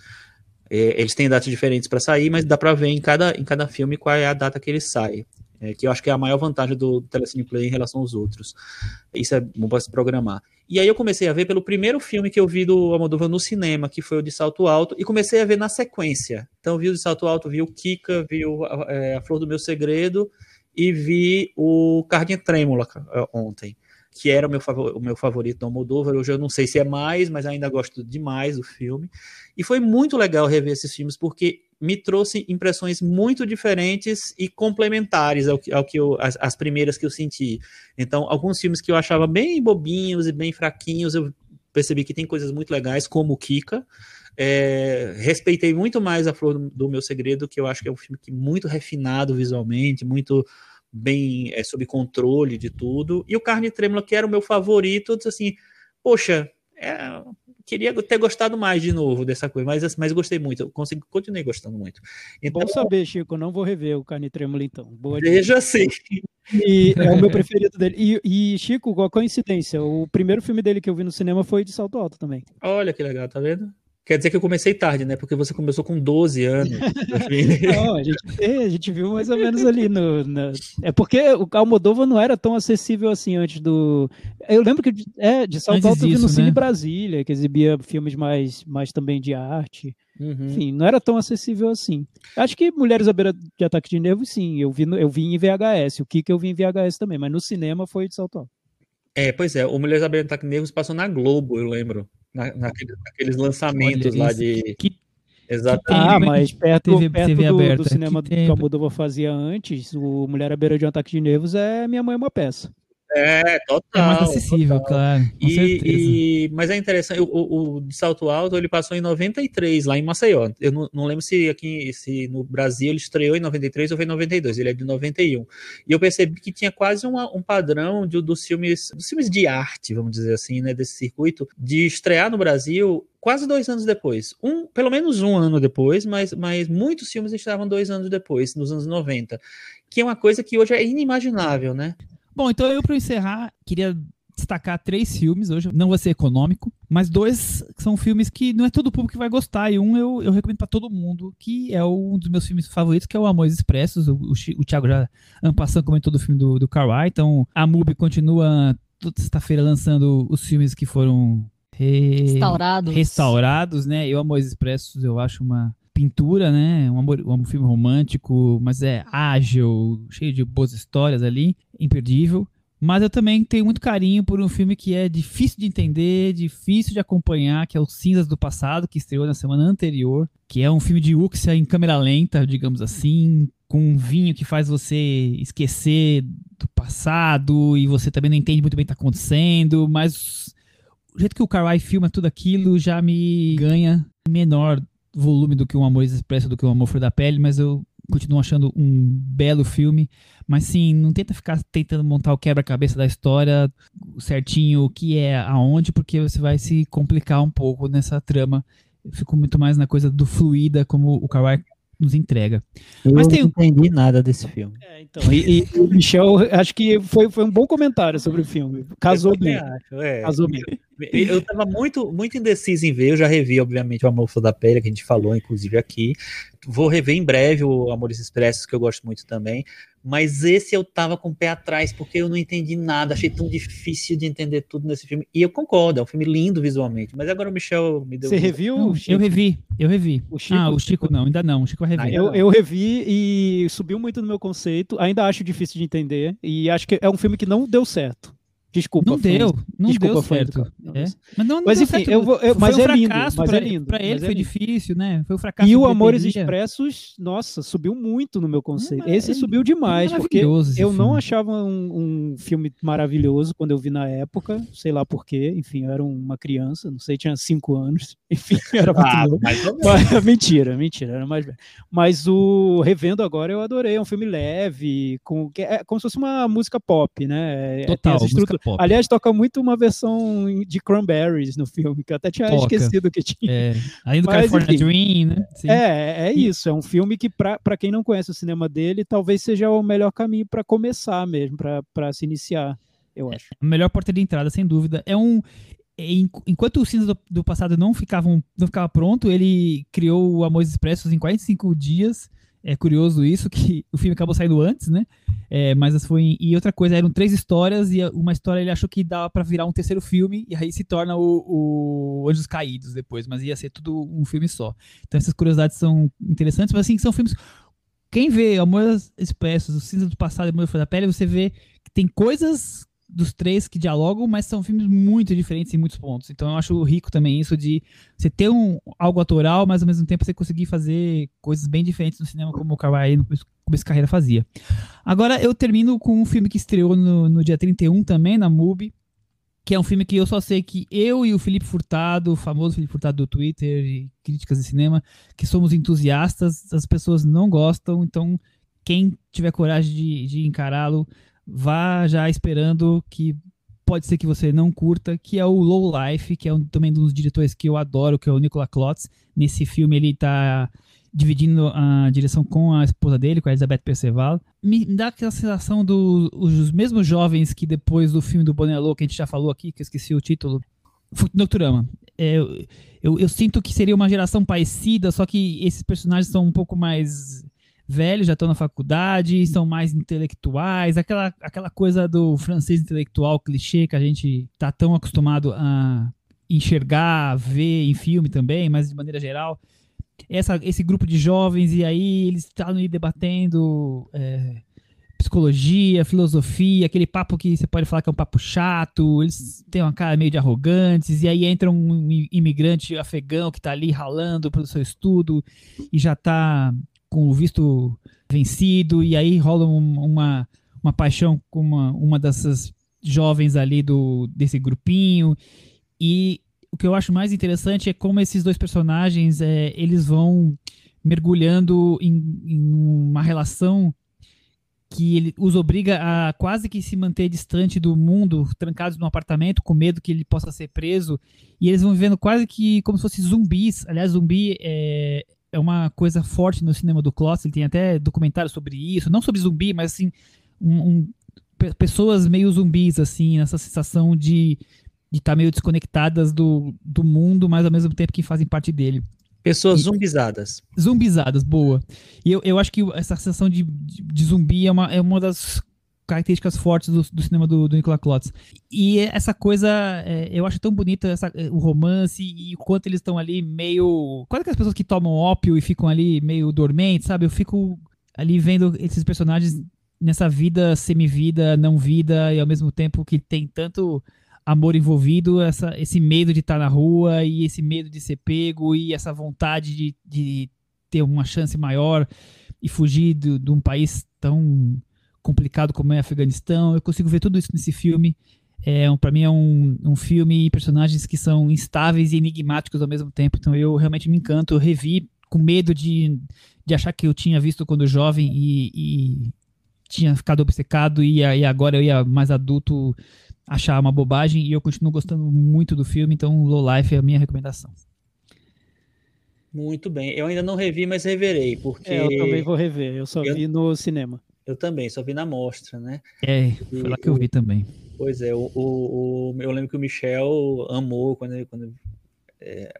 Speaker 3: É, eles têm datas diferentes para sair, mas dá para ver em cada, em cada filme qual é a data que ele sai. É, que eu acho que é a maior vantagem do Telecine Play em relação aos outros. Isso é bom para se programar. E aí eu comecei a ver pelo primeiro filme que eu vi do Almodóvar no cinema, que foi o de Salto Alto, e comecei a ver na sequência. Então vi o de Salto Alto, vi o Kika, vi o, é, A Flor do Meu Segredo e vi o Carne Trêmula ontem que era o meu, o meu favorito do Almodóvar. Hoje eu não sei se é mais, mas ainda gosto demais do filme. E foi muito legal rever esses filmes, porque me trouxe impressões muito diferentes e complementares ao que, ao que eu, as, as primeiras que eu senti. Então, alguns filmes que eu achava bem bobinhos e bem fraquinhos, eu percebi que tem coisas muito legais, como o Kika. É, respeitei muito mais a Flor do, do Meu Segredo, que eu acho que é um filme que muito refinado visualmente, muito bem é, sob controle de tudo. E o Carne Trêmula, que era o meu favorito, eu disse assim, poxa, é, queria ter gostado mais de novo dessa coisa, mas, mas gostei muito, eu consegui, continuei gostando muito.
Speaker 4: Então, Bom saber, Chico, não vou rever o Carne Trêmula então. Boa
Speaker 3: veja sim.
Speaker 4: E é o meu preferido dele. E, e, Chico, qual coincidência, o primeiro filme dele que eu vi no cinema foi de Salto Alto também.
Speaker 3: Olha que legal, tá vendo? Quer dizer que eu comecei tarde, né? Porque você começou com 12 anos.
Speaker 4: não, a gente, a gente viu mais ou menos ali no, no... É porque o Almodóvar não era tão acessível assim antes do. Eu lembro que é, de Salto Alto eu vi no né? Cine Brasília, que exibia filmes mais, mais também de arte. Uhum. Enfim, não era tão acessível assim. Acho que Mulheres à Beira de Ataque de Nervo, sim. Eu vi, eu vi em VHS. O que eu vi em VHS também, mas no cinema foi de Salto Alto.
Speaker 3: É, pois é. O Mulheres à Beira de Ataque de Nervos passou na Globo, eu lembro na, naqueles, naqueles lançamentos Olha, lá de. Que,
Speaker 4: Exatamente. Ah, mas perto, TV, perto TV do, aberta, do, cinema que, que a Moldova fazia antes, o Mulher à Beira de um Ataque de Nervos é Minha Mãe é uma Peça.
Speaker 3: É, total. É
Speaker 2: mais acessível, total. claro.
Speaker 3: E, e, mas é interessante, o, o, de Salto Alto ele passou em 93, lá em Maceió. Eu não, não, lembro se aqui se no Brasil ele estreou em 93 ou foi em 92, ele é de 91. E eu percebi que tinha quase uma, um padrão de, dos filmes dos filmes de arte, vamos dizer assim, né, desse circuito, de estrear no Brasil quase dois anos depois. Um, pelo menos um ano depois, mas, mas muitos filmes estavam dois anos depois, nos anos 90. Que é uma coisa que hoje é inimaginável, né?
Speaker 2: Bom, então eu, para encerrar, queria destacar três filmes hoje. Não vai ser econômico, mas dois são filmes que não é todo público que vai gostar. E um eu, eu recomendo para todo mundo, que é um dos meus filmes favoritos, que é o Amores Expressos. O, o, o Thiago já, ano passado, comentou do filme do, do Carl Então, a MUBI continua toda sexta-feira lançando os filmes que foram
Speaker 5: re... restaurados.
Speaker 2: restaurados, né? E o Amores Expressos eu acho uma pintura, né? Um, amor, um filme romântico, mas é ágil, cheio de boas histórias ali, imperdível. Mas eu também tenho muito carinho por um filme que é difícil de entender, difícil de acompanhar, que é o Cinzas do Passado, que estreou na semana anterior, que é um filme de Uxia em câmera lenta, digamos assim, com um vinho que faz você esquecer do passado e você também não entende muito bem o que está acontecendo, mas o jeito que o Karai filma tudo aquilo já me ganha menor volume do que um Amor Expresso, do que um Amor Flor da Pele, mas eu continuo achando um belo filme. Mas sim, não tenta ficar tentando montar o quebra-cabeça da história certinho, o que é aonde, porque você vai se complicar um pouco nessa trama. Eu fico muito mais na coisa do fluida, como o Kawai nos entrega.
Speaker 4: Eu Mas tem... não entendi nada desse filme. É, então, e, e, o Michel, acho que foi, foi um bom comentário sobre o filme. Casou bem. Acho, é. Casou bem.
Speaker 3: Eu tava muito, muito indeciso em ver, eu já revi, obviamente, o Amor da Pele, que a gente falou, inclusive, aqui. Vou rever em breve o Amores Expressos, que eu gosto muito também. Mas esse eu tava com o pé atrás, porque eu não entendi nada, achei tão difícil de entender tudo nesse filme. E eu concordo, é um filme lindo visualmente. Mas agora o Michel me deu.
Speaker 4: Você reviu?
Speaker 2: Não, eu revi, eu revi.
Speaker 4: O Chico,
Speaker 2: ah, o Chico não, ainda não. O Chico vai rever.
Speaker 4: Eu, eu revi e subiu muito no meu conceito. Ainda acho difícil de entender. E acho que é um filme que não deu certo. Desculpa.
Speaker 2: Não deu, não
Speaker 4: Desculpa,
Speaker 2: deu
Speaker 4: fã
Speaker 2: certo. É. Mas, não, não
Speaker 4: Mas
Speaker 2: deu
Speaker 4: enfim,
Speaker 2: certo.
Speaker 4: eu vou- eu-
Speaker 2: Foi
Speaker 4: mas
Speaker 2: um
Speaker 4: é lindo,
Speaker 2: fracasso
Speaker 4: mas
Speaker 2: pra,
Speaker 4: é lindo,
Speaker 2: pra ele
Speaker 4: é
Speaker 2: foi
Speaker 4: lindo.
Speaker 2: difícil, né? Foi um fracasso.
Speaker 4: E o Amores. Expressos, nossa, subiu muito no meu conceito.
Speaker 2: Não,
Speaker 4: Esse
Speaker 2: é
Speaker 4: subiu demais, porque eu não
Speaker 2: filme.
Speaker 4: achava um, um filme maravilhoso quando eu vi na época, sei lá porquê. Enfim, eu era uma criança, não sei, tinha cinco anos. Enfim, era muito
Speaker 3: Ah,
Speaker 4: novo. Mas- mentira, mentira, era mais velho. Mas o Revendo agora eu adorei, é um filme leve, com, que é como se fosse uma música pop, né? É- tem
Speaker 2: Total,
Speaker 4: essa estrutura-
Speaker 2: pop.
Speaker 4: Aliás, toca muito uma versão de Cranberries no filme, que eu até tinha
Speaker 2: Toca.
Speaker 4: esquecido que tinha.
Speaker 2: É, além do
Speaker 4: Mas,
Speaker 2: California
Speaker 4: enfim.
Speaker 2: Dream, né? Sim.
Speaker 4: É, é isso. É um filme que, para quem não conhece o cinema dele, talvez seja o melhor caminho para começar mesmo, para se iniciar, eu acho.
Speaker 2: A melhor porta de entrada, sem dúvida. É um. em- Enquanto o Cinza do, do passado não ficava, não ficava pronto, ele criou o Amores Expressos em 45 dias. É curioso isso, que o filme acabou saindo antes, né? É, mas as foi. E outra coisa, eram três histórias, e uma história ele achou que dava pra virar um terceiro filme, e aí se torna o, o Anjos Caídos depois, mas ia ser tudo um filme só. Então essas curiosidades são interessantes, mas assim, são filmes. Quem vê Amores Expressos, o Cinza do Passado e Amor da Pele, você vê que tem coisas dos três que dialogam, mas são filmes muito diferentes em muitos pontos. Então eu acho rico também isso de você ter um, algo autoral, mas ao mesmo tempo você conseguir fazer coisas bem diferentes no cinema, como o Kawai no começo carreira fazia. Agora eu termino com um filme que estreou no, no dia 31 também, na MUBI, que é um filme que eu só sei que eu e o Felipe Furtado, o famoso Felipe Furtado do Twitter e críticas de cinema, que somos entusiastas, as pessoas não gostam, então quem tiver coragem de, de encará-lo, vá já esperando que pode ser que você não curta, que é o Low Life, que é um, também um dos diretores que eu adoro, que é o Nicola Klotz. Nesse filme ele está dividindo a direção com a esposa dele, com a Elizabeth Perceval. Me dá aquela sensação dos os mesmos jovens que depois do filme do Bonello, que a gente já falou aqui, que eu esqueci o título, Nocturama. É, eu, eu sinto que seria uma geração parecida, só que esses personagens são um pouco mais velhos, já estão na faculdade, são mais intelectuais, aquela, aquela coisa do francês intelectual clichê que a gente tá tão acostumado a enxergar, ver em filme também, mas de maneira geral. Essa, esse grupo de jovens, e aí eles estavam aí debatendo é, psicologia, filosofia, aquele papo que você pode falar que é um papo chato, eles têm uma cara meio de arrogantes, e aí entra um imigrante afegão que tá ali ralando pelo seu estudo e já tá com o visto vencido, e aí rola um, uma, uma paixão com uma, uma dessas jovens ali do, desse grupinho, e o que eu acho mais interessante é como esses dois personagens, é, eles vão mergulhando em, em uma relação que ele os obriga a quase que se manter distante do mundo, trancados num apartamento, com medo que ele possa ser preso, e eles vão vivendo quase que como se fossem zumbis. Aliás, zumbi é, é uma coisa forte no cinema do Klotz, ele tem até documentário sobre isso, não sobre zumbi, mas assim, um, um, pessoas meio zumbis, assim, essa sensação de estar tá meio desconectadas do, do mundo, mas ao mesmo tempo que fazem parte dele.
Speaker 3: Pessoas zumbizadas.
Speaker 2: Zumbizadas, boa. E eu, eu acho que essa sensação de, de, de zumbi é uma, é uma das características fortes do, do cinema do, do Nicolas Klotz. E essa coisa, é, eu acho tão bonita essa, o romance e o quanto eles estão ali meio... Quase que as pessoas que tomam ópio e ficam ali meio dormentes, sabe? Eu fico ali vendo esses personagens nessa vida semivida, não vida, e ao mesmo tempo que tem tanto amor envolvido, essa, esse medo de estar na rua e esse medo de ser pego e essa vontade de, de ter uma chance maior e fugir de um país tão complicado como é Afeganistão. Eu consigo ver tudo isso nesse filme. É, um, para mim é um, um filme e personagens que são instáveis e enigmáticos ao mesmo tempo. Então eu realmente me encanto. Eu revi com medo de, de achar que eu tinha visto quando jovem e, e tinha ficado obcecado e, e agora eu ia mais adulto achar uma bobagem e eu continuo gostando muito do filme, então Low Life é a minha recomendação.
Speaker 3: Muito bem. Eu ainda não revi, mas reverei, porque...
Speaker 4: É, eu também vou rever, eu só eu, vi no cinema.
Speaker 3: Eu também, só vi na mostra, né?
Speaker 2: É, foi lá que eu vi também.
Speaker 3: Pois é, o, o, o eu lembro que o Michel amou quando ele, quando, é,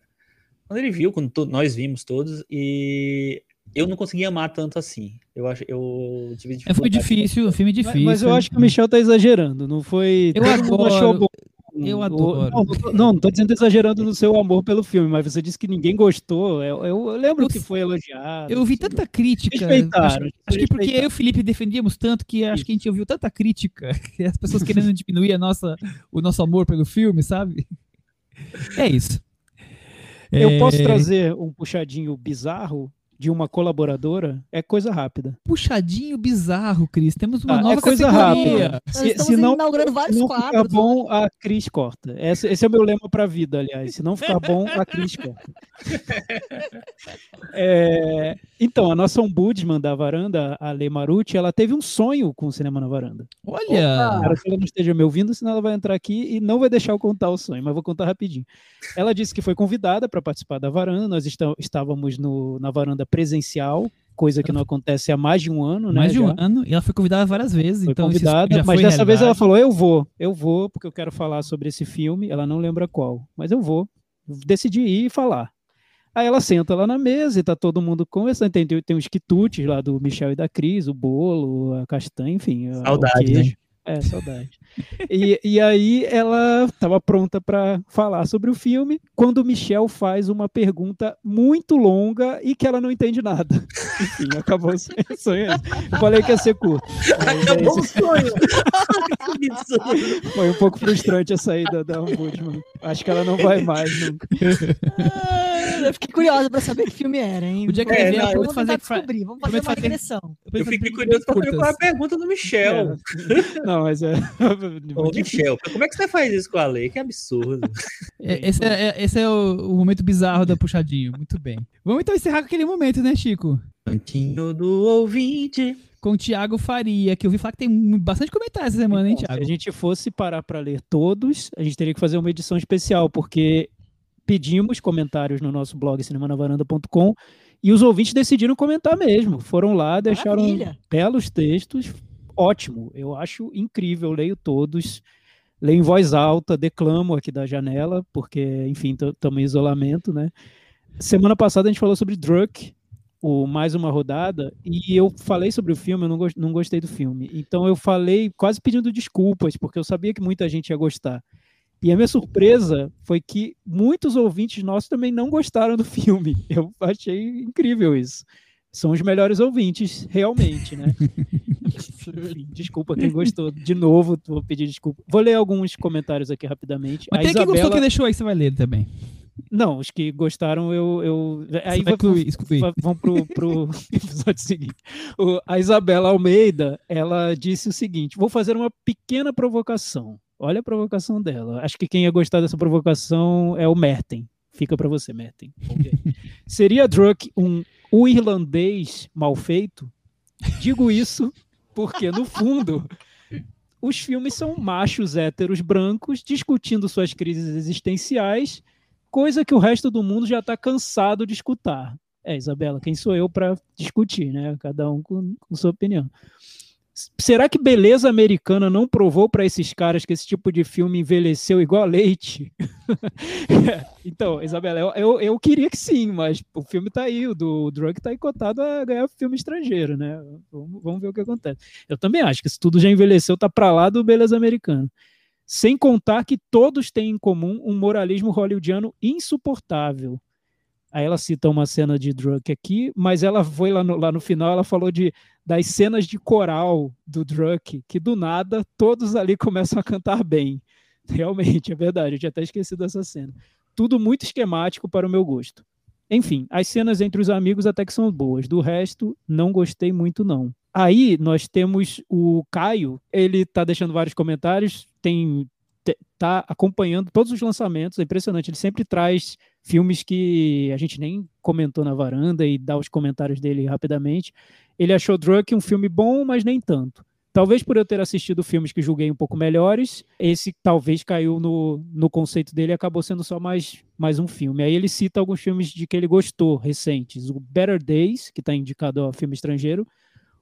Speaker 3: quando ele viu, quando to, nós vimos todos, e eu não consegui amar tanto assim. Eu acho, eu tive
Speaker 2: é, Foi difícil, um filme difícil.
Speaker 4: Mas, mas, eu acho que o Michel tá exagerando, não foi.
Speaker 2: Eu adoro. Eu adoro.
Speaker 4: Não, não, não tô dizendo exagerando no seu amor pelo filme, mas você disse que ninguém gostou. Eu, eu lembro eu, que foi elogiado.
Speaker 2: Eu ouvi tanta crítica.
Speaker 4: Respeitaram.
Speaker 2: Acho, acho que porque eu e o Felipe defendíamos tanto que acho que a gente ouviu tanta crítica, as pessoas querendo diminuir a nossa, o nosso amor pelo filme, sabe? É isso.
Speaker 4: Eu é... posso trazer um puxadinho bizarro de uma colaboradora é coisa rápida.
Speaker 2: Puxadinho bizarro, Cris. Temos uma ah, nova
Speaker 4: é coisa
Speaker 2: categoria.
Speaker 4: rápida. Se, se não, inaugurando vários não quadros. ficar bom, a Cris corta. Esse, esse, é o meu lema para a vida, aliás. Se não ficar bom, a Cris corta. É, então, a nossa ombudsman da varanda, a Lê Marucci, ela teve um sonho com o Cinema na Varanda.
Speaker 2: Olha!
Speaker 4: Opa, se ela não esteja me ouvindo, senão ela vai entrar aqui e não vai deixar eu contar o sonho, mas vou contar rapidinho. Ela disse que foi convidada para participar da varanda, nós estávamos no, na varanda presencial, coisa que não acontece há mais de um ano,
Speaker 2: né?
Speaker 4: Mais
Speaker 2: de um já. ano, e ela foi convidada várias vezes. Foi então
Speaker 4: convidada, mas dessa vez ela falou: Eu vou, eu vou, porque eu quero falar sobre esse filme. Ela não lembra qual, mas eu vou. Decidi ir e falar. Aí ela senta lá na mesa e tá todo mundo conversando. Tem, tem, tem os quitutes lá do Michel e da Cris, o bolo, a castanha, enfim.
Speaker 3: Saudade, né?
Speaker 4: É, saudade. e, e aí ela estava pronta para falar sobre o filme, quando o Michel faz uma pergunta muito longa e que ela não entende nada. Enfim, acabou o sonho. Eu falei que ia ser curto.
Speaker 3: Acabou o sonho!
Speaker 4: Foi um pouco frustrante a saída da Ombudsman. Acho que ela não vai mais nunca.
Speaker 5: eu fiquei curiosa para saber que filme era, hein?
Speaker 2: O dia que é, não,
Speaker 5: vamos fazer descobrir, vamos fazer uma regressão.
Speaker 3: Eu, eu fiquei curioso para saber qual é a pergunta do Michel.
Speaker 4: É. Não, mas é.
Speaker 3: Ô, Michel, como é que você faz isso com a lei? Que absurdo.
Speaker 2: É, esse é, é, esse é o, o, momento bizarro da puxadinho. Muito bem. Vamos então encerrar com aquele momento, né, Chico?
Speaker 3: Cantinho do ouvinte.
Speaker 2: Com o Thiago Faria, que eu vi falar que tem bastante comentários essa semana, hein, Thiago?
Speaker 4: Se a gente fosse parar para ler todos, a gente teria que fazer uma edição especial, porque pedimos comentários no nosso blog cinemanavaranda.com e os ouvintes decidiram comentar mesmo. Foram lá, deixaram Maravilha. belos textos, ótimo. Eu acho incrível, leio todos, leio em voz alta, declamo aqui da janela, porque, enfim, estamos em isolamento, né? Semana passada a gente falou sobre Druk, o Mais Uma Rodada, e eu falei sobre o filme, eu não, go não gostei do filme. Então eu falei quase pedindo desculpas, porque eu sabia que muita gente ia gostar. E a minha surpresa foi que muitos ouvintes nossos também não gostaram do filme. Eu achei incrível isso são os melhores ouvintes, realmente, né? desculpa quem gostou. De novo, vou pedir desculpa. Vou ler alguns comentários aqui rapidamente.
Speaker 2: Mas a tem Isabela... quem gostou que deixou aí, você vai ler também.
Speaker 4: Não, os que gostaram, eu. eu... Aí vai excluir. vão pro, pro episódio seguinte. O, a Isabela Almeida, ela disse o seguinte: vou fazer uma pequena provocação. Olha a provocação dela. Acho que quem ia gostar dessa provocação é o Merten. Fica para você, Merten. Okay. Seria Druk um o irlandês mal feito? Digo isso porque, no fundo, os filmes são machos héteros brancos discutindo suas crises existenciais, coisa que o resto do mundo já está cansado de escutar. É, Isabela, quem sou eu para discutir, né? Cada um com, com sua opinião. Será que beleza americana não provou para esses caras que esse tipo de filme envelheceu igual leite? então, Isabela, eu, eu, queria que sim, mas o filme tá aí, o do Drug tá aí cotado a ganhar filme estrangeiro, né? Vamos, vamos ver o que acontece. Eu também acho que isso tudo já envelheceu, tá para lá do beleza americana. Sem contar que todos têm em comum um moralismo hollywoodiano insuportável. Aí ela cita uma cena de Drunk aqui, mas ela foi lá no, lá no final, ela falou de das cenas de coral do Drunk, que do nada todos ali começam a cantar bem. Realmente, é verdade, eu tinha até esquecido dessa cena. Tudo muito esquemático para o meu gosto. Enfim, as cenas entre os amigos até que são boas. Do resto, não gostei muito, não. Aí nós temos o Caio, ele tá deixando vários comentários, tem tá acompanhando todos os lançamentos, é impressionante, ele sempre traz filmes que a gente nem comentou na varanda e dá os comentários dele rapidamente. Ele achou Drunk um filme bom, mas nem tanto. Talvez por eu ter assistido filmes que julguei um pouco melhores, esse talvez caiu no, no conceito dele e acabou sendo só mais, mais um filme. Aí ele cita alguns filmes de que ele gostou, recentes. O Better Days, que está indicado a filme estrangeiro.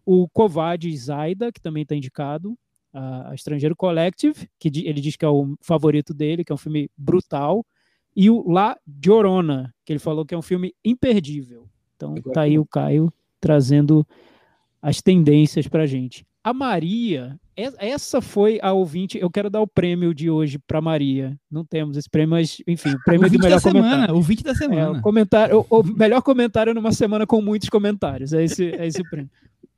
Speaker 4: o Kovad Zaida, que também está indicado, a, a Estrangeiro Collective, que ele diz que é o favorito dele, que é um filme brutal, e o La Llorona, que ele falou que é um filme imperdível. Então tá aí o Caio trazendo as tendências para gente. A Maria, essa foi a ouvinte. Eu quero dar o prêmio de hoje para Maria. Não temos esse prêmio, mas enfim, o prêmio o do melhor
Speaker 2: da
Speaker 4: comentário.
Speaker 2: Semana, o 20 da semana. É,
Speaker 4: o, comentário, o, o, melhor comentário numa semana com muitos comentários. É esse, é esse o prêmio.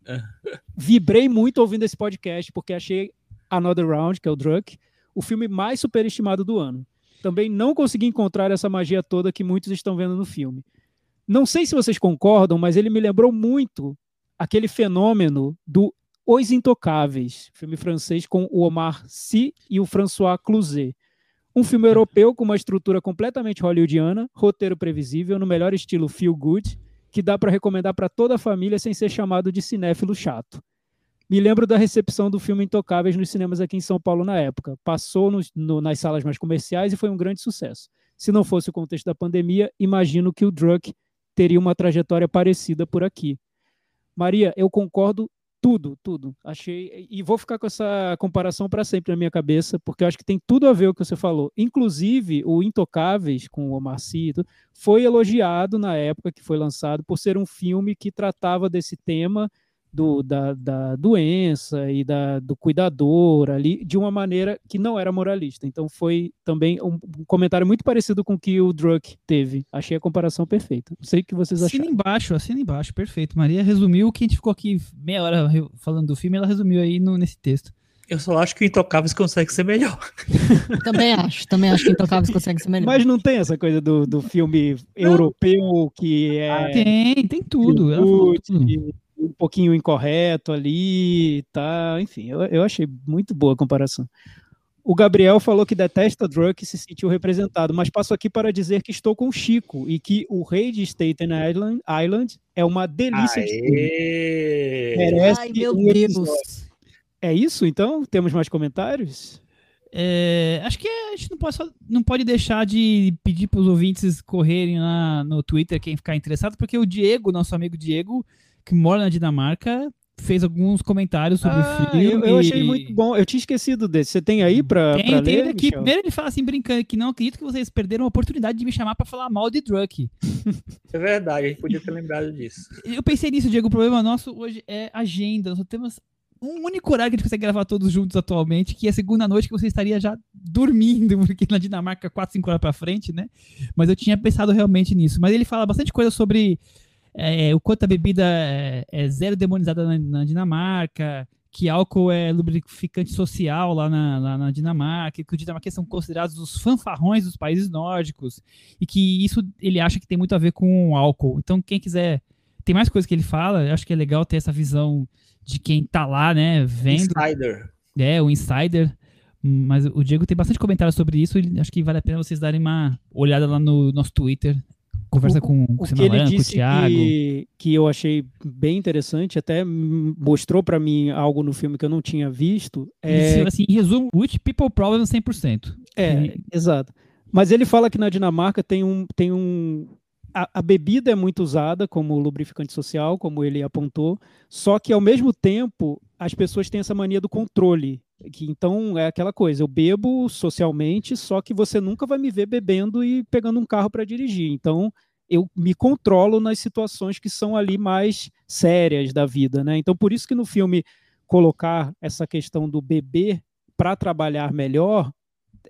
Speaker 4: Vibrei muito ouvindo esse podcast porque achei Another Round, que é o Drunk, o filme mais superestimado do ano. Também não consegui encontrar essa magia toda que muitos estão vendo no filme. Não sei se vocês concordam, mas ele me lembrou muito aquele fenômeno do Os Intocáveis, filme francês com o Omar Sy e o François Cluzet. Um filme europeu com uma estrutura completamente hollywoodiana, roteiro previsível, no melhor estilo feel good, que dá para recomendar para toda a família sem ser chamado de cinéfilo chato. Me lembro da recepção do filme Intocáveis nos cinemas aqui em São Paulo na época. Passou no, no, nas salas mais comerciais e foi um grande sucesso. Se não fosse o contexto da pandemia, imagino que o Druk teria uma trajetória parecida por aqui. Maria, eu concordo tudo, tudo. Achei e vou ficar com essa comparação para sempre na minha cabeça, porque eu acho que tem tudo a ver com o que você falou. Inclusive, o Intocáveis com o Omar Sy foi elogiado na época que foi lançado por ser um filme que tratava desse tema do, da, da doença e da, do cuidador ali de uma maneira que não era moralista. Então foi também um, um comentário muito parecido com o que o Druck teve. Achei a comparação perfeita. Não sei o que vocês
Speaker 2: assina
Speaker 4: acharam.
Speaker 2: Assina embaixo, assina embaixo, perfeito. Maria resumiu o que a gente ficou aqui meia hora falando do filme, ela resumiu aí no, nesse texto.
Speaker 3: Eu só acho que o Intocáveis consegue ser melhor.
Speaker 5: também acho, também acho que o Intocáveis consegue ser melhor.
Speaker 4: Mas não tem essa coisa do, do filme não. europeu que é.
Speaker 2: Ah, tem, tem tudo.
Speaker 4: tudo um pouquinho incorreto ali, tá? Enfim, eu, eu achei muito boa a comparação. O Gabriel falou que detesta Drunk e se sentiu representado, mas passo aqui para dizer que estou com o Chico e que o rei de Staten Island, Island é uma delícia
Speaker 3: Aê!
Speaker 4: de Merece
Speaker 5: Ai, meu um Deus.
Speaker 4: É isso, então? Temos mais comentários?
Speaker 2: É, acho que a gente não pode, não pode deixar de pedir para os ouvintes correrem lá no Twitter, quem ficar interessado, porque o Diego, nosso amigo Diego, que mora na Dinamarca, fez alguns comentários sobre ah, o filme.
Speaker 4: Eu, eu, achei muito bom. Eu tinha esquecido desse. Você tem aí pra, tem, pra tem ler?
Speaker 2: Aqui. Primeiro ele fala assim, brincando, que não acredito que vocês perderam a oportunidade de me chamar para falar mal de Druck.
Speaker 3: É verdade, a gente podia ter lembrado disso.
Speaker 2: Eu pensei nisso, Diego. O problema nosso hoje é agenda. Nós só temos um único horário que a gente consegue gravar todos juntos atualmente, que é a segunda noite que você estaria já dormindo, porque na Dinamarca 4, 5 horas pra frente, né? Mas eu tinha pensado realmente nisso. Mas ele fala bastante coisa sobre é, o quanto a bebida é, é zero demonizada na, na, Dinamarca, que álcool é lubrificante social lá na, lá na Dinamarca, que os dinamarqueses são considerados os fanfarrões dos países nórdicos, e que isso ele acha que tem muito a ver com o álcool. Então, quem quiser. Tem mais coisas que ele fala, eu acho que é legal ter essa visão de quem tá lá, né, vendo.
Speaker 3: Insider.
Speaker 2: É, o insider. Mas o Diego tem bastante comentário sobre isso, e acho que vale a pena vocês darem uma olhada lá no nosso Twitter, conversa com, com o,
Speaker 4: que ele disse com o Thiago. Que, que eu achei bem interessante, até mostrou para mim algo no filme que eu não tinha visto.
Speaker 2: É... Assim, em resumo, Which People Problem 100%.
Speaker 4: É, e... exato. Mas ele fala que na Dinamarca tem um. Tem um a, a, bebida é muito usada como lubrificante social, como ele apontou, só que ao mesmo tempo as pessoas têm essa mania do controle. Que então é aquela coisa, eu bebo socialmente, só que você nunca vai me ver bebendo e pegando um carro para dirigir. Então eu me controlo nas situações que são ali mais sérias da vida, né? Então por isso que no filme colocar essa questão do beber para trabalhar melhor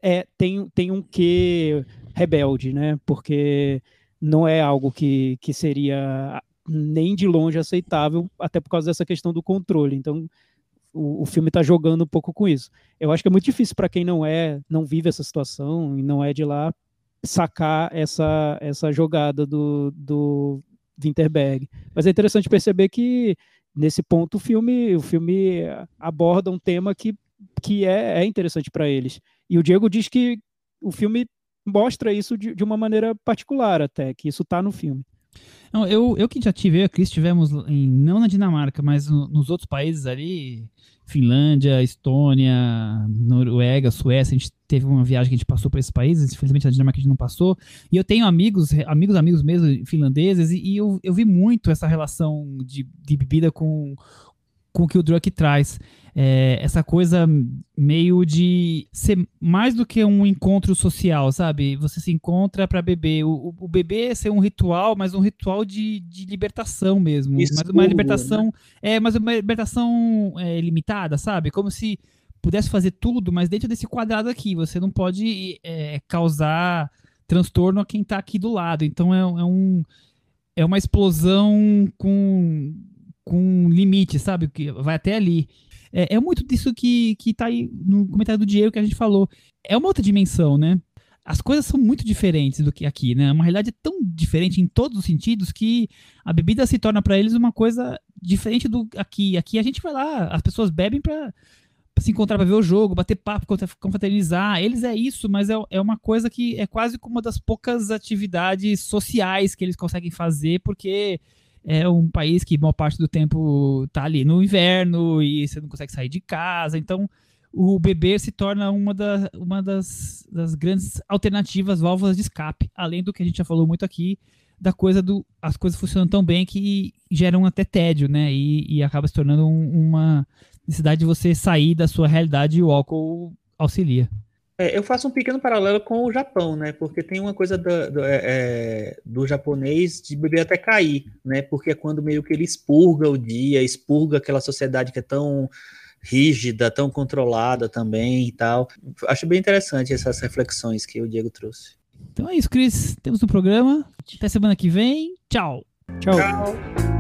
Speaker 4: é tem, tem um quê rebelde, né? Porque não é algo que, que seria nem de longe aceitável, até por causa dessa questão do controle. Então, o, o filme está jogando um pouco com isso. Eu acho que é muito difícil para quem não é, não vive essa situação e não é de lá, sacar essa, essa jogada do, do Winterberg. Mas é interessante perceber que nesse ponto o filme, o filme aborda um tema que, que é, é interessante para eles. E o Diego diz que o filme mostra isso de, de uma maneira particular até, que isso está no filme.
Speaker 2: Não, eu, eu que já tive, eu e a Cris tivemos, em, não na Dinamarca, mas no, nos outros países ali, Finlândia, Estônia, Noruega, Suécia, a gente teve uma viagem que a gente passou para esses países, infelizmente na Dinamarca a gente não passou, e eu tenho amigos, amigos, amigos mesmo, finlandeses, e, e eu, eu vi muito essa relação de, de bebida com, com o que o Druck traz. É, essa coisa meio de ser mais do que um encontro social, sabe? Você se encontra para beber. O, o beber ser um ritual, mas um ritual de, de libertação mesmo. Mas uma libertação. Né? É, mas uma libertação é, limitada, sabe? Como se pudesse fazer tudo, mas dentro desse quadrado aqui. Você não pode é, causar transtorno a quem está aqui do lado. Então é, é, um, é uma explosão com, com limite, sabe? Que vai até ali. É, é muito disso que, que tá aí no comentário do Diego que a gente falou. É uma outra dimensão, né? As coisas são muito diferentes do que aqui, né? Uma realidade tão diferente em todos os sentidos que a bebida se torna para eles uma coisa diferente do aqui. Aqui a gente vai lá, as pessoas bebem para se encontrar para ver o jogo, bater papo, confraternizar. Eles é isso, mas é, é uma coisa que é quase como uma das poucas atividades sociais que eles conseguem fazer, porque é um país que boa parte do tempo tá ali no inverno e você não consegue sair de casa. Então, o beber se torna uma, da, uma das, das grandes alternativas, válvulas de escape, além do que a gente já falou muito aqui, da coisa do as coisas funcionam tão bem que geram até tédio, né? E, e acaba se tornando um, uma necessidade de você sair da sua realidade e o álcool auxilia.
Speaker 3: É, eu faço um pequeno paralelo com o Japão, né? Porque tem uma coisa do, do, é, é, do, japonês de beber até cair, né? Porque é quando meio que ele expurga o dia, expurga aquela sociedade que é tão rígida, tão controlada também e tal. Acho bem interessante essas reflexões que o Diego trouxe.
Speaker 2: Então é isso, Cris. Temos um programa. Até semana que vem. Tchau.
Speaker 4: Tchau. Tchau.